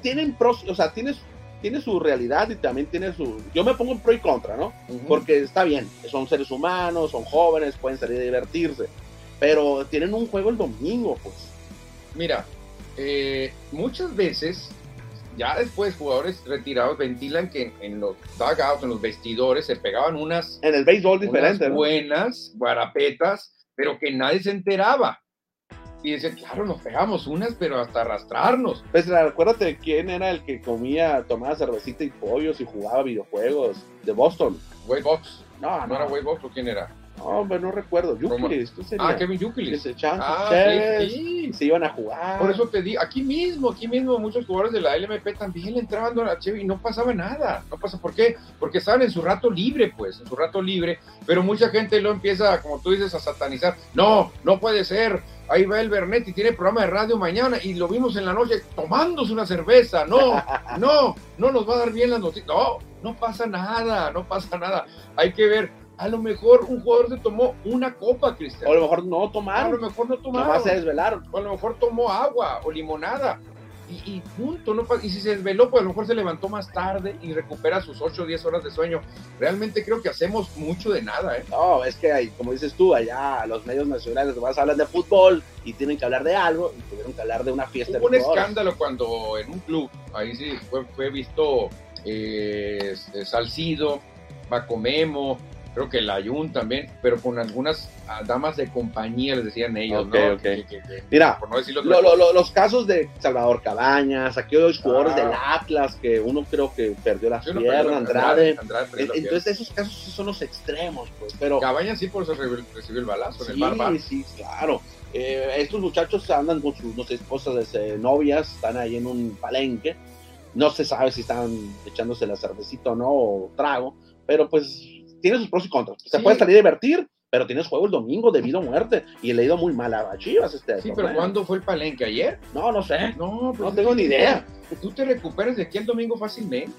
tienen pros, o sea, tienes, tiene su realidad y también tiene su... Yo me pongo en pro y contra, ¿no? Ujú. Porque está bien, son seres humanos, son jóvenes, pueden salir a divertirse, pero tienen un juego el domingo, pues. Mira, eh, muchas veces, ya después jugadores retirados ventilan que en, en los dugouts, en los vestidores, se pegaban unas, En el béisbol unas diferente, ¿no? buenas guarapetas, pero que nadie se enteraba. Y decían, claro, nos pegamos unas, pero hasta arrastrarnos. Pues acuérdate quién era el que comía, tomaba cervecita y pollos y jugaba videojuegos de Boston. Wade Box. No, ¿No no, era Wade Box o quién era? No, hombre, no recuerdo. ¿Cómo? Yukilis, ¿qué sería? Ah, Kevin que Yukilis. se echaban Ah, sí, sí. se iban a jugar. Por eso te digo, aquí mismo, aquí mismo muchos jugadores de la LMP también le entraban a la Chevy y no pasaba nada. No pasa, ¿por qué? Porque estaban en su rato libre, pues, en su rato libre, pero mucha gente lo empieza, como tú dices, a satanizar. No, no puede ser. Ahí va el Bernet y tiene programa de radio mañana y lo vimos en la noche tomándose una cerveza. No, no, no nos va a dar bien las noticias. No, no pasa nada, no pasa nada. Hay que ver, a lo mejor un jugador se tomó una copa, Cristian. O a lo mejor no A lo tomaron, mejor no tomaron. nomás se desvelaron. O a lo mejor tomó agua o limonada. y, y punto, ¿no? Y si se desveló, pues a lo mejor se levantó más tarde y recupera sus 8 o 10 horas de sueño. Realmente creo que hacemos mucho de nada, ¿eh? No, es que hay, como dices tú, allá los medios nacionales más hablan de fútbol y tienen que hablar de algo y tuvieron que hablar de una fiesta Hubo un de jugadores. escándalo cuando en un club, ahí sí fue, fue visto eh, este, Salcido, Bacomemo, creo que el Ayun también, pero con algunas ah, damas de compañía, les decían ellos, Ok, ¿no? ok. Que- que- que- Mira, por no decirlo Lo- lo- lo- los casos de Salvador Cabañas, aquellos jugadores Ah. del Atlas que uno creo que perdió Sí, piernas, perdió- Andrade. Andrade perdió la En- Entonces esos casos sí son los extremos, pues, pero pierna. Cabañas sí por eso recibió, el balazo en el sí, bar, bar. sí, claro. Eh, estos muchachos andan con sus no sé, esposas, eh, novias, están ahí en un palenque. No se sabe si están echándose la cervecita o no, o trago, pero pues tiene sus pros y contras. Se Sí. puede salir a divertir, pero tienes juego el domingo de vida o muerte. Y le ha ido muy mal a Chivas este Sí, torneo. pero ¿cuándo fue el palenque? ¿Ayer? No, no sé. No, pues No tengo ni idea. Tú te recuperas de aquí el domingo fácilmente,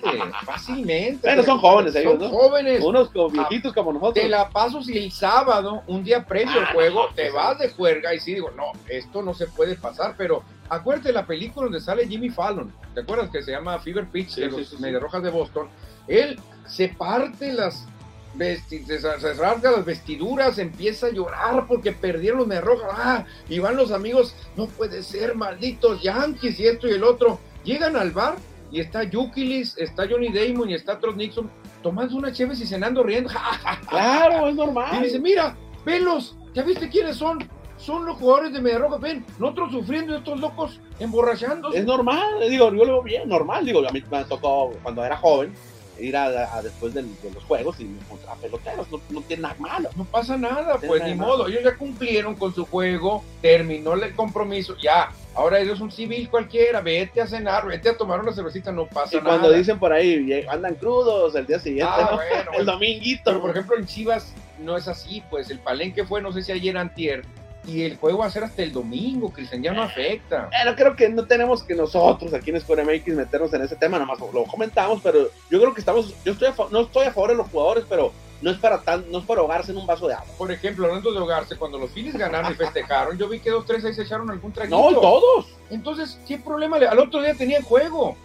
fácilmente. Pero son jóvenes ellos, Son ¿no? jóvenes. Unos como viejitos como nosotros. Te la paso si el sábado, un día previo al Ah, juego, no, te pues, vas de juerga y sí digo, no, esto no se puede pasar, pero acuérdate la película donde sale Jimmy Fallon, ¿te acuerdas que se llama Fever Pitch Sí, de los sí, sí. De Boston? Él se parte las vesti- se, se rasga las vestiduras, empieza a llorar porque perdieron los Medias Rojas, ah, y van los amigos, no puede ser, malditos Yankees y esto y el otro, llegan al bar y está Yukilis, está Johnny Damon y está Trot Nixon tomando una chévere y cenando riendo. Claro, es Y normal. dice, mira, velos, ¿ya viste quiénes son? Son los jugadores de Media Roja, ven, nosotros sufriendo y estos locos emborrachándose. Es normal, digo, yo lo veo bien, normal. Digo, a mí me tocó cuando era joven ir a, a después del- de los juegos y me encontraba peloteros, no, no tiene nada malo. No pasa nada, pues nada ni modo. Ellos ya cumplieron con su juego, terminó el compromiso, ya. Ahora ellos un civil cualquiera, vete a cenar, vete a tomar una cervecita, no pasa Y cuando nada. dicen por ahí, "Ye- andan crudos el día siguiente, Ah, ¿no? bueno, el dominguito. Pero por ejemplo en Chivas no es así, pues el palenque fue, no sé si ayer antier, y el juego va a ser hasta el domingo, Cristian, ya no afecta. Pero creo que no tenemos que nosotros aquí en Square MX meternos en ese tema, nomás lo comentamos, pero yo creo que estamos, yo estoy a no estoy a favor de los jugadores, pero no es para tan, no es para ahogarse en un vaso de agua. Por ejemplo, hablando de ahogarse, cuando los Phillies ganaron y festejaron, yo vi que dos, tres ahí se echaron algún traguito. No, todos. Entonces, ¿qué problema? le- Al otro día tenían juego.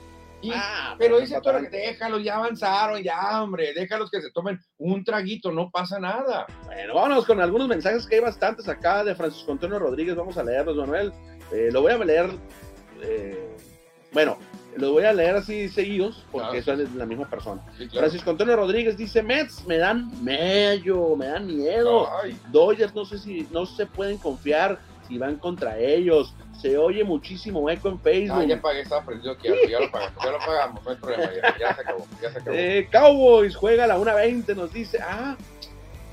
Y, Ah, pero dice todo, déjalos, ya avanzaron, ya, hombre, déjalos que se tomen un traguito, no pasa nada. Bueno, vámonos con algunos mensajes que hay bastantes acá de Francisco Antonio Rodríguez. Vamos a leerlos, Manuel. Eh, lo voy a leer. eh, bueno, los voy a leer así seguidos porque Claro. son de la misma persona. Sí, claro. Francisco Antonio Rodríguez dice: Mets me dan mello, me dan miedo. Ay, Dodgers no sé si no se pueden confiar si van contra ellos. Se oye muchísimo eco en Facebook. ah, ya pagué, estaba prendido aquí, ya lo pagamos, ya lo pagamos, no hay problema, ya, ya se acabó, ya se acabó. Eh, Cowboys juega a la 1.20, nos dice. Ah,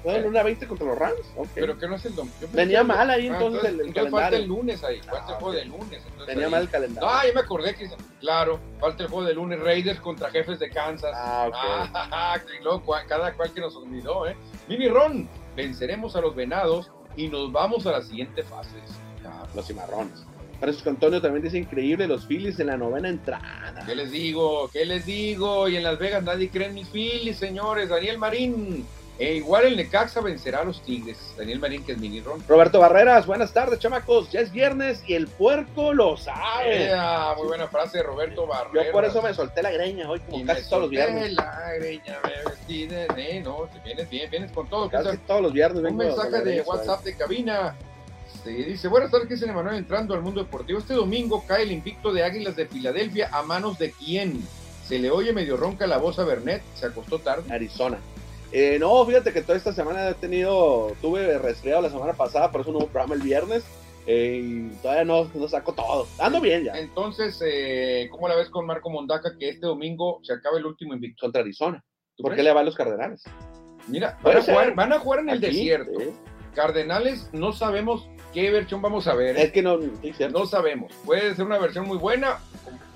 juega a la 1.20 contra los Rams. Ok. Pero que no es el domingo. Yo Venía que- mal ahí Ah, entonces, el, el entonces falta calendario. el lunes ahí, falta Ah, el juego ok. del lunes. entonces ahí- mal el calendario. Ah, ya me acordé que claro, falta el juego del lunes, Raiders contra jefes de Kansas. Ah, ok. Ah, qué loco, cada cual que nos olvidó, ¿eh? Mini Ron, venceremos a los venados y nos vamos a la siguiente fase. Ah, los cimarrones. Francisco Antonio también dice increíble los Phillies en la novena entrada. ¿Qué les digo? ¿Qué les digo? Y en Las Vegas nadie cree en mis Phillies, señores. Daniel Marín. E igual el Necaxa vencerá a los Tigres. Daniel Marín, que es Mini Ron. Roberto Barreras, buenas tardes, chamacos. Ya es viernes y el puerco lo sabe. Muy buena frase de Roberto Barreras. Yo por eso me solté la greña hoy, como Y casi todos los viernes. la greña, me vestí de- de- no, te vienes bien, vienes con todo. ¿qué Casi todos los viernes Un vengo con mensaje de WhatsApp de cabina. Se dice, buenas tardes, Cristian Emanuel, entrando al mundo deportivo. Este domingo cae el invicto de Águilas de Filadelfia a manos de quién? Se le oye medio ronca la voz a Bernet, se acostó tarde. Arizona. Eh, no, fíjate que toda esta semana he tenido, tuve resfriado la semana pasada, por eso no hubo programa el viernes. eh, y todavía no, no saco todo. Ando bien ya. Entonces, eh, ¿cómo la ves con Marco Mondaca que este domingo se acaba el último invicto? Contra Arizona. ¿Tú ¿Por qué le va a los Cardenales? Mira, van a, jugar, ser. van a jugar en el Aquí, desierto. sí. Cardenales, no sabemos qué versión vamos a ver. Es que no. No sabemos. Puede ser una versión muy buena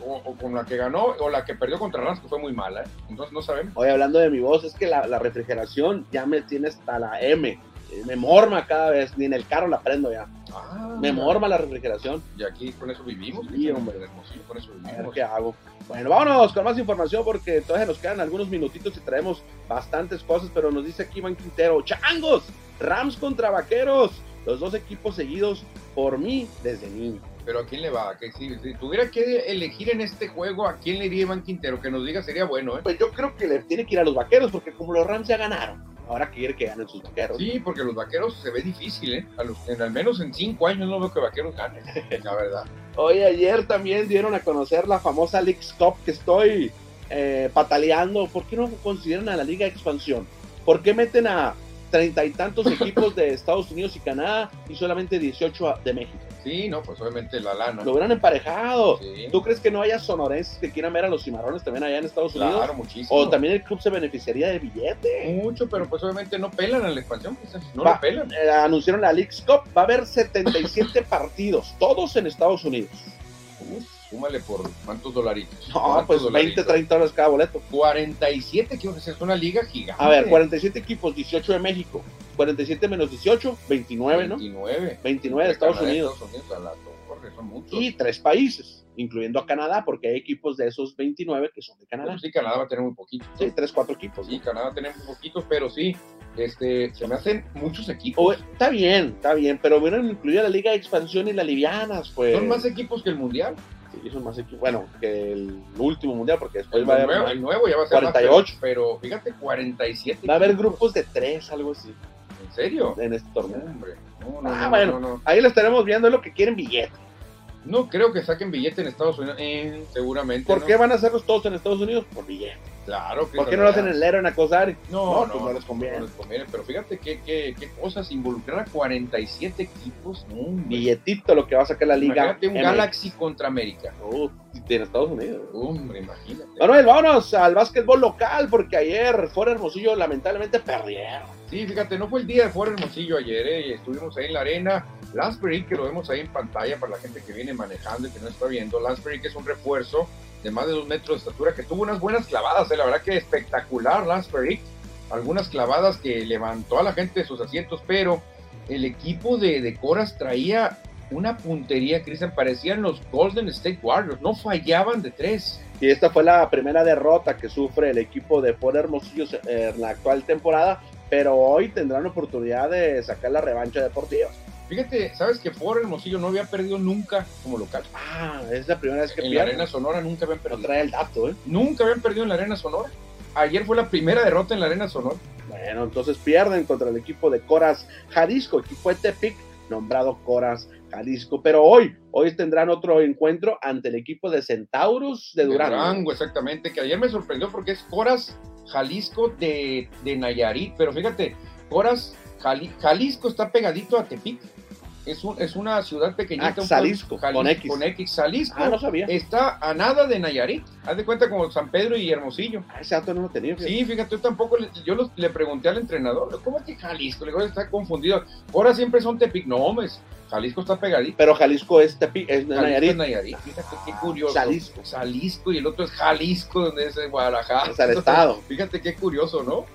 o, o con la que ganó o la que perdió contra Rams, que fue muy mala. ¿eh? Entonces no sabemos. Oye, hablando de mi voz, es que la, la refrigeración ya me tiene hasta la M. Eh, Me morma cada vez, ni en el carro la prendo ya. Ah, Me morma la refrigeración. Y aquí con eso vivimos. Sí, hombre. Con eso A ver vivimos. qué hago. Bueno, vámonos con más información porque todavía nos quedan algunos minutitos y traemos bastantes cosas, pero nos dice aquí Iván Quintero, changos, Rams contra Vaqueros, los dos equipos seguidos por mí desde niño. Pero ¿a quién le va? Que si, si tuviera que elegir en este juego, ¿a quién le iría Iván Quintero? Que nos diga sería bueno, ¿eh? Pues yo creo que le tiene que ir a los vaqueros, porque como los Rams ya ganaron, ahora quiere que ganen sus vaqueros. Sí, porque los vaqueros se ve difícil, ¿eh? A los- en, al menos en cinco años no veo que vaqueros ganen, la verdad. Hoy ayer también dieron a conocer la famosa Leagues Cup que estoy eh, pataleando. ¿Por qué no consideran a la Liga Expansión? ¿Por qué meten a treinta y tantos equipos de Estados Unidos y Canadá y solamente 18 a- de México? Sí, no, pues obviamente la lana. Lo hubieran emparejado. Sí, ¿Tú crees que no haya sonorenses que quieran ver a los cimarrones también allá en Estados Unidos? claro, muchísimo. O también el club se beneficiaría de billete. Mucho, pero pues obviamente no pelan a la expansión, pues, no Va. lo pelan. Eh, anunciaron la Leagues Cup. Va a haber 77 partidos, todos en Estados Unidos. Súmale por cuántos dolaritos. No, ¿Cuántos pues 20, dolaritos? 30 dólares cada boleto. 47, quiero que sea, es una liga gigante. A ver, 47 equipos, 18 de México. 47 menos 18, 29, ¿no? 29. 29 de Estados Canadá, Unidos. Estados Unidos, a la torre, son muchos. Y tres países, incluyendo a Canadá, porque hay equipos de esos 29 que son de Canadá. Bueno, sí, Canadá va a tener muy poquitos. Sí, tres, cuatro equipos. Sí, Canadá tenemos poquitos, pero sí, este, se me hacen muchos O, equipos. está bien, está bien, pero hubieran incluido la Liga de Expansión y la Livianas, pues. Son más equipos que el Mundial. Sí, son más equipos. Bueno, que el último mundial, porque después El va a haber, nuevo, el nuevo ya va a ser más, 48. pero, pero fíjate, 47. va a haber grupos de tres, algo así, ¿En serio? en este torneo. Hombre, no, no, Ah, no, bueno. no, no. Ahí lo estaremos viendo, es lo que quieren billete. No creo que saquen billete en Estados Unidos, eh, seguramente. ¿Por qué van a hacerlos todos en Estados Unidos? Por billete. Claro que ¿Por qué no lo hacen en el Aero en Acosar? No, No, pues no les conviene. no les conviene, Pero fíjate qué, qué, qué cosas, involucrar a 47 equipos. No. Billetito lo que va a sacar la liga. Imagínate un MX. Galaxy contra América. Uh, en Estados Unidos. Hombre, imagínate. Manuel, vámonos al básquetbol local, porque ayer fuera Hermosillo lamentablemente perdieron. Sí, fíjate, no fue el día de Fuera Hermosillo ayer, ¿eh? estuvimos ahí en la arena. Lansbury, que lo vemos ahí en pantalla para la gente que viene manejando y que no está viendo. Lansbury, que es un refuerzo de más de dos metros de estatura, que tuvo unas buenas clavadas, ¿eh? la verdad que espectacular Lansbury. Algunas clavadas que levantó a la gente de sus asientos, pero el equipo de, de Coras traía una puntería, Cristian, parecían los Golden State Warriors, no fallaban de tres. Y esta fue la primera derrota que sufre el equipo de Fuera Hermosillo eh, en la actual temporada, pero hoy tendrán oportunidad de sacar la revancha deportiva. Fíjate, ¿sabes que Foro Hermosillo no había perdido nunca como local? Ah, es la primera vez que en la. Arena Sonora nunca habían No perdido. trae el dato, ¿eh? Nunca habían perdido en la Arena Sonora. Ayer fue la primera derrota en la Arena Sonora. Bueno, entonces pierden contra el equipo de Coras Jalisco, equipo de Tepic, nombrado Coras Jalisco. Pero hoy, hoy tendrán otro encuentro ante el equipo de Centauros de Durango. exactamente, que ayer me sorprendió porque es Coras Jalisco de, de Nayarit. Pero fíjate, Coras Jali- Jalisco está pegadito a Tepic. Es, un, es una ciudad pequeñita. Ah, Jalisco, con X. Con X, Jalisco. Ah, no sabía. Está a nada de Nayarit. Haz de cuenta como San Pedro y Hermosillo. Ah, ese dato no lo tenía. fíjate. Sí, fíjate, yo tampoco, le, yo los- le pregunté al entrenador, ¿cómo es que Jalisco? Le digo, está confundido. Ahora siempre son Tepic. No, hombres, Jalisco está pegadito. Pero Jalisco es Tepic, es Jalisco Nayarit. es Nayarit. Fíjate qué curioso. Jalisco. Jalisco y el otro es Jalisco, donde es Guadalajara. Es el estado. Fíjate qué curioso, ¿no?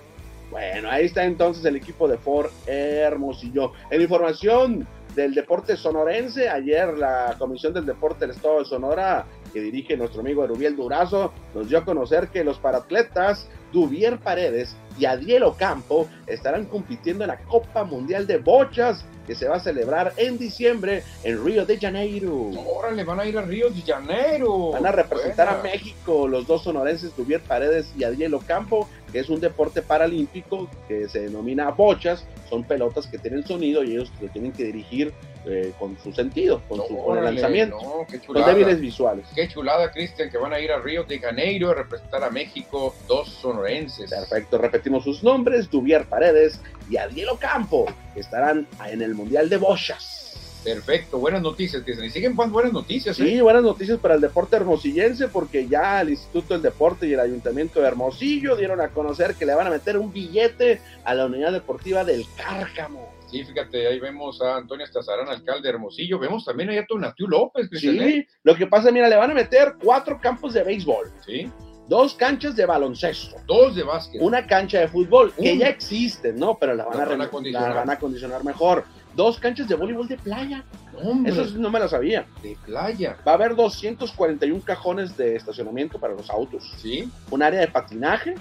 Bueno, ahí está entonces el equipo de Ford Hermosillo. En información del deporte sonorense, ayer la Comisión del Deporte del Estado de Sonora, que dirige nuestro amigo Erubiel Durazo, nos dio a conocer que los paratletas Duvier Paredes y Adiel Ocampo estarán compitiendo en la Copa Mundial de Bochas, que se va a celebrar en diciembre en Río de Janeiro. Órale, van a ir a Río de Janeiro. Van a representar a. México los dos sonorenses, Duvier Paredes y Adiel Ocampo, que es un deporte paralímpico que se denomina bochas. Son pelotas que tienen sonido y ellos lo tienen que dirigir eh, con su sentido, con, su, con el lanzamiento. no, qué Los chulada. débiles visuales. Qué chulada, Cristian, que van a ir a Río de Janeiro a representar a México, dos sonorenses. Perfecto, repetimos sus nombres, Duvier Paredes y Adiel Ocampo, que estarán en el Mundial de Bochas. Perfecto, buenas noticias, Cristian. Y siguen buenas noticias, ¿eh? Sí, buenas noticias para el deporte hermosillense porque ya el Instituto del Deporte y el Ayuntamiento de Hermosillo dieron a conocer que le van a meter un billete a la unidad deportiva del Cárcamo. Sí, fíjate, ahí vemos a Antonio Estazarán, alcalde de Hermosillo. Vemos también ahí a Tonatiu López, Cristian. ¿eh? Sí, lo que pasa, mira, le van a meter cuatro campos de béisbol, Sí, dos canchas de baloncesto, dos de básquet. una cancha de fútbol, que ya existen, ¿no? Pero la van, La a, van a la van a acondicionar mejor. Dos canchas de voleibol de playa. Hombre, Eso no me lo sabía. de playa. Va a haber 241 cajones de estacionamiento para los autos. Sí, Un área de patinaje,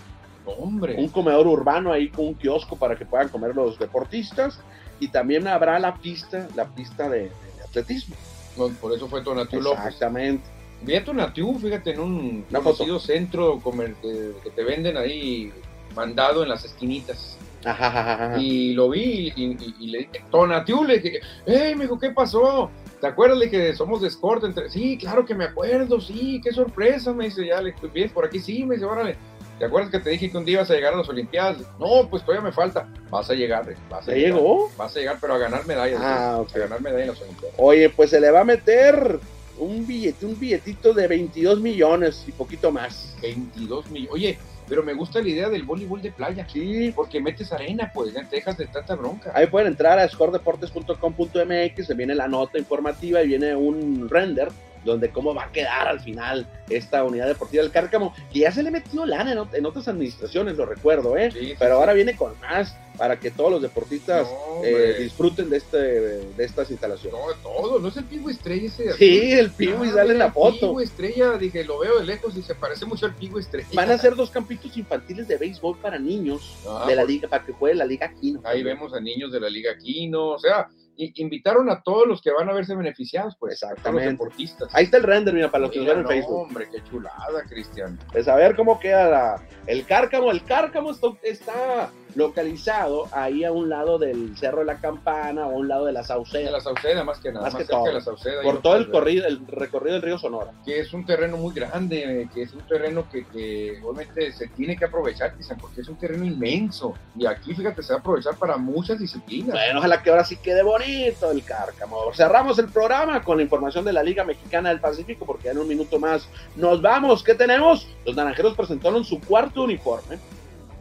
hombre. un comedor urbano ahí con un kiosco para que puedan comer los deportistas. Y también habrá la pista, la pista de, de atletismo. No, por eso fue Tonatiu López. Exactamente. Vi a Tonatiu, fíjate, en un Una conocido centro comer- que, que te venden ahí mandado en las esquinitas. Ajá, ajá, ajá. Y lo vi y, y- y le dije, Tonatiu, le dije, hey, me dijo, ¿qué pasó? ¿Te acuerdas de que somos de Escort? Entre... Sí, claro que me acuerdo, sí, qué sorpresa, me dice, ya le vienes por aquí, sí, me dice, órale. ¿Te acuerdas que te dije que un día ibas a llegar a las Olimpiadas? No, pues todavía me falta. Vas a llegar, vas a ¿Ya llegar. llegó? Vas a llegar, pero a ganar medallas. Ah, eh, ok. A ganar medallas en las Olimpiadas. Oye, pues se le va a meter un billete, un billetito de 22 millones y poquito más. 22 millones. Oye, pero me gusta la idea del voleibol de playa. Sí, Porque metes arena, pues, te dejas de tanta bronca. ahí pueden entrar a scoredeportes.com.mx, se viene la nota informativa y viene un render donde cómo va a quedar al final esta unidad deportiva del Cárcamo, que ya se le metió lana en, ot- en otras administraciones, lo recuerdo, ¿eh? Sí, Pero sí. ahora viene con más para que todos los deportistas No, eh, disfruten de, este, de estas instalaciones. No, todo, no es el Pigo Estrella ese. Sí, el Piwi Ah, sale en la el foto. Pigo Estrella, dije, lo veo de lejos y se parece mucho al Pigo Estrella. Van a ser dos campitos infantiles de béisbol para niños Ah, de la liga, para que juegue la liga aquí. Ahí vemos a niños de la Liga Quino, o sea, invitaron a todos los que van a verse beneficiados, pues, a todos los Exactamente. deportistas. Ahí está el render, mira, para los que Mira, ven en no, Facebook. hombre, qué chulada, Cristian. Pues a ver cómo queda la- el cárcamo. El cárcamo está, está localizado ahí a un lado del Cerro de la Campana o a un lado de la Sauceda, la Sauceda, más que nada, Más más, que cerca todo. de la Sauceda. por todo corrido, el recorrido del río Sonora. que es un terreno muy grande, que es un terreno que, que obviamente se tiene que aprovechar, Cristian, porque es un terreno inmenso. Y aquí, fíjate, se va a aprovechar para muchas disciplinas. Bueno, ojalá que ahora sí quede bonito el cárcamo. Cerramos el programa con la información de la Liga Mexicana del Pacífico, porque en un minuto más nos vamos. ¿Qué tenemos? Los naranjeros presentaron su cuarto uniforme.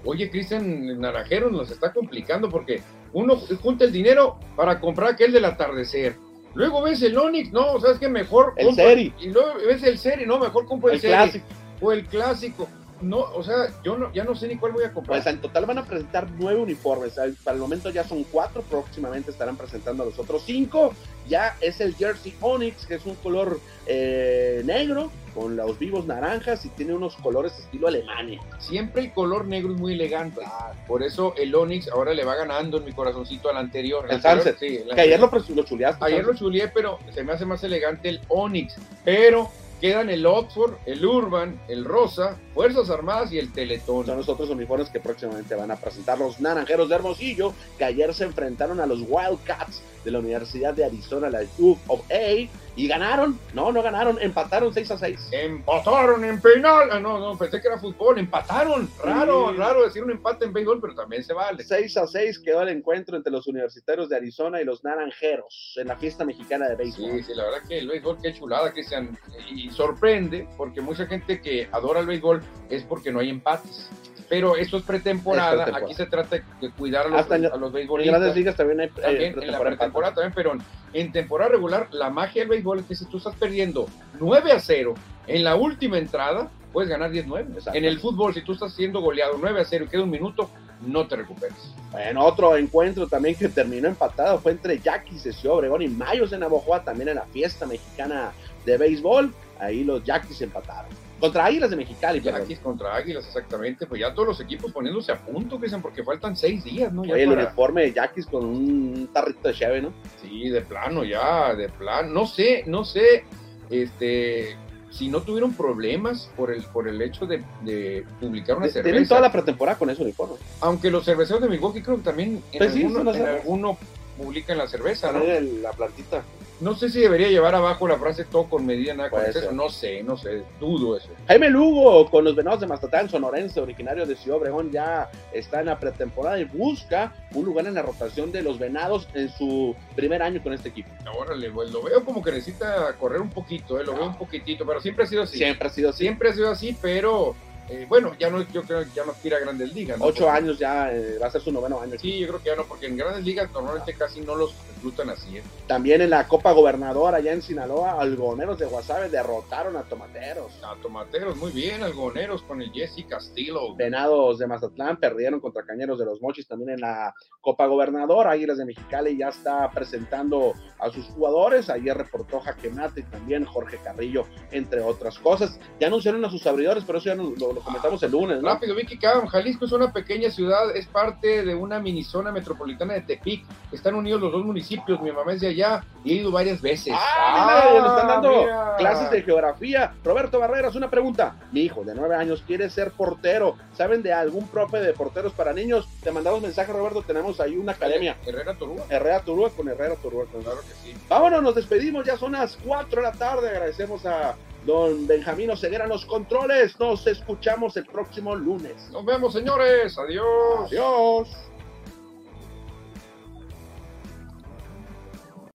Oye, Cristian Naranjero nos está complicando porque uno junta el dinero para comprar aquel del atardecer. Luego ves el Onix, no, sabes que mejor El compro- Seri. Y luego ves el Seri, no, mejor compro el, El Seri. clásico. O el clásico. No, o sea, yo no, ya no sé ni cuál voy a comprar. Pues en total van a presentar nueve uniformes. Para el momento ya son cuatro, próximamente estarán presentando los otros cinco. Ya es el Jersey Onyx, que es un color eh, negro con los vivos naranjas y tiene unos colores estilo Alemania. Siempre el color negro es muy elegante. Por eso el Onix ahora le va ganando en mi corazoncito al anterior. El anterior, Sunset. sí, el Que ayer lo, chuleaste. Ayer lo chulié, pero se me hace más elegante el Onix. Pero quedan el Oxford, el Urban, el Rosa, Fuerzas Armadas y el Teletón. Son los otros uniformes que próximamente van a presentar los naranjeros de Hermosillo, que ayer se enfrentaron a los Wildcats de la Universidad de Arizona, la U of A, y ganaron. No, no ganaron, empataron 6 a 6. Empataron en penal. Ah, no, no, pensé que era fútbol. Empataron. Raro, Sí. raro decir un empate en béisbol, pero también se vale. 6 a 6 quedó el encuentro entre los universitarios de Arizona y los naranjeros en la fiesta mexicana de béisbol. Sí, sí, la verdad que el béisbol, qué chulada, Cristian. Y sorprende, porque mucha gente que adora el béisbol es porque no hay empates. Pero esto es pretemporada, Es pretemporada. aquí se trata de cuidar a los, Hasta en- a los En beisbolistas. grandes ligas también hay eh, También en la pretemporada también, pero en temporada regular, la magia del béisbol es que si tú estás perdiendo 9 a 0 en la última entrada, puedes ganar 10-9. Exacto. En el fútbol, si tú estás siendo goleado 9 a 0 y queda un minuto, no te recuperas. Bueno, otro encuentro también que terminó empatado fue entre Yaquis de Ciudad Obregón y Mayos de Navojoa, también en la fiesta mexicana de béisbol. Ahí los Yaquis empataron. Contra Águilas de Mexicali, perdón. Yaquis contra Águilas, exactamente. Pues ya todos los equipos poniéndose a punto, Cristian, porque faltan 6 días, ¿no? Ya Oye, el uniforme de Yaquis con un tarrito de cheve, ¿no? Sí, de plano ya, de plano. No sé, no sé, este, si no tuvieron problemas por el, por el hecho de, de publicar una Tienen cerveza. toda la pretemporada con ese uniforme. Aunque los cerveceros de Milwaukee creo que también en, Pues sí, alguno, las en cervezas. alguno publican la cerveza, ¿no? La plantita. No sé si debería llevar abajo la frase todo con medida, nada con exceso. No sé, no sé, dudo eso. Jaime Lugo con los Venados de Mastatán, sonorense, originario de Ciudad Obregón, ya está en la pretemporada y busca un lugar en la rotación de los Venados en su primer año con este equipo. Órale, pues, lo veo como que necesita correr un poquito, eh, lo veo un poquitito, pero siempre ha sido así. Siempre ha sido así. Siempre ha sido así, pero eh, bueno, ya no, yo creo que ya no aspira a grandes ligas. ¿no? Ocho Porque- años ya, eh, va a ser su noveno año. Sí, yo creo que ya no, porque en grandes ligas normalmente casi no los reclutan así. ¿eh? También en la Copa Gobernador allá en Sinaloa, algoneros de Guasave derrotaron a Tomateros. A Tomateros, muy bien, algoneros con el Jesse Castillo. Venados de Mazatlán perdieron contra Cañeros de los Mochis también en la Copa Gobernador. Águilas de Mexicali ya está presentando a sus jugadores. Ayer reportó Jaque Mate y también Jorge Carrillo, entre otras cosas. Ya anunciaron a sus abridores, pero eso ya no- lo, lo comentamos el lunes, ¿no? Rápido, Vicky Cam, Jalisco es una pequeña ciudad, es parte de una mini zona metropolitana de Tepic. Están unidos los dos municipios. mi mamá es de allá y he ido varias veces. Ah, mira, nos están dando mira. clases de geografía. Roberto Barreras, una pregunta. Mi hijo de nueve años quiere ser portero. ¿Saben de algún profe de porteros para niños? Te mandamos mensaje, Roberto. Tenemos ahí una academia. Herrera Torúa. Herrera Turúa con Herrera Turúa. Claro que sí. Vámonos, nos despedimos. Ya son las 4 de la tarde. Agradecemos a don Benjamín Ceguera en los controles. Nos escuchamos el próximo lunes. Nos vemos, señores. Adiós. Adiós.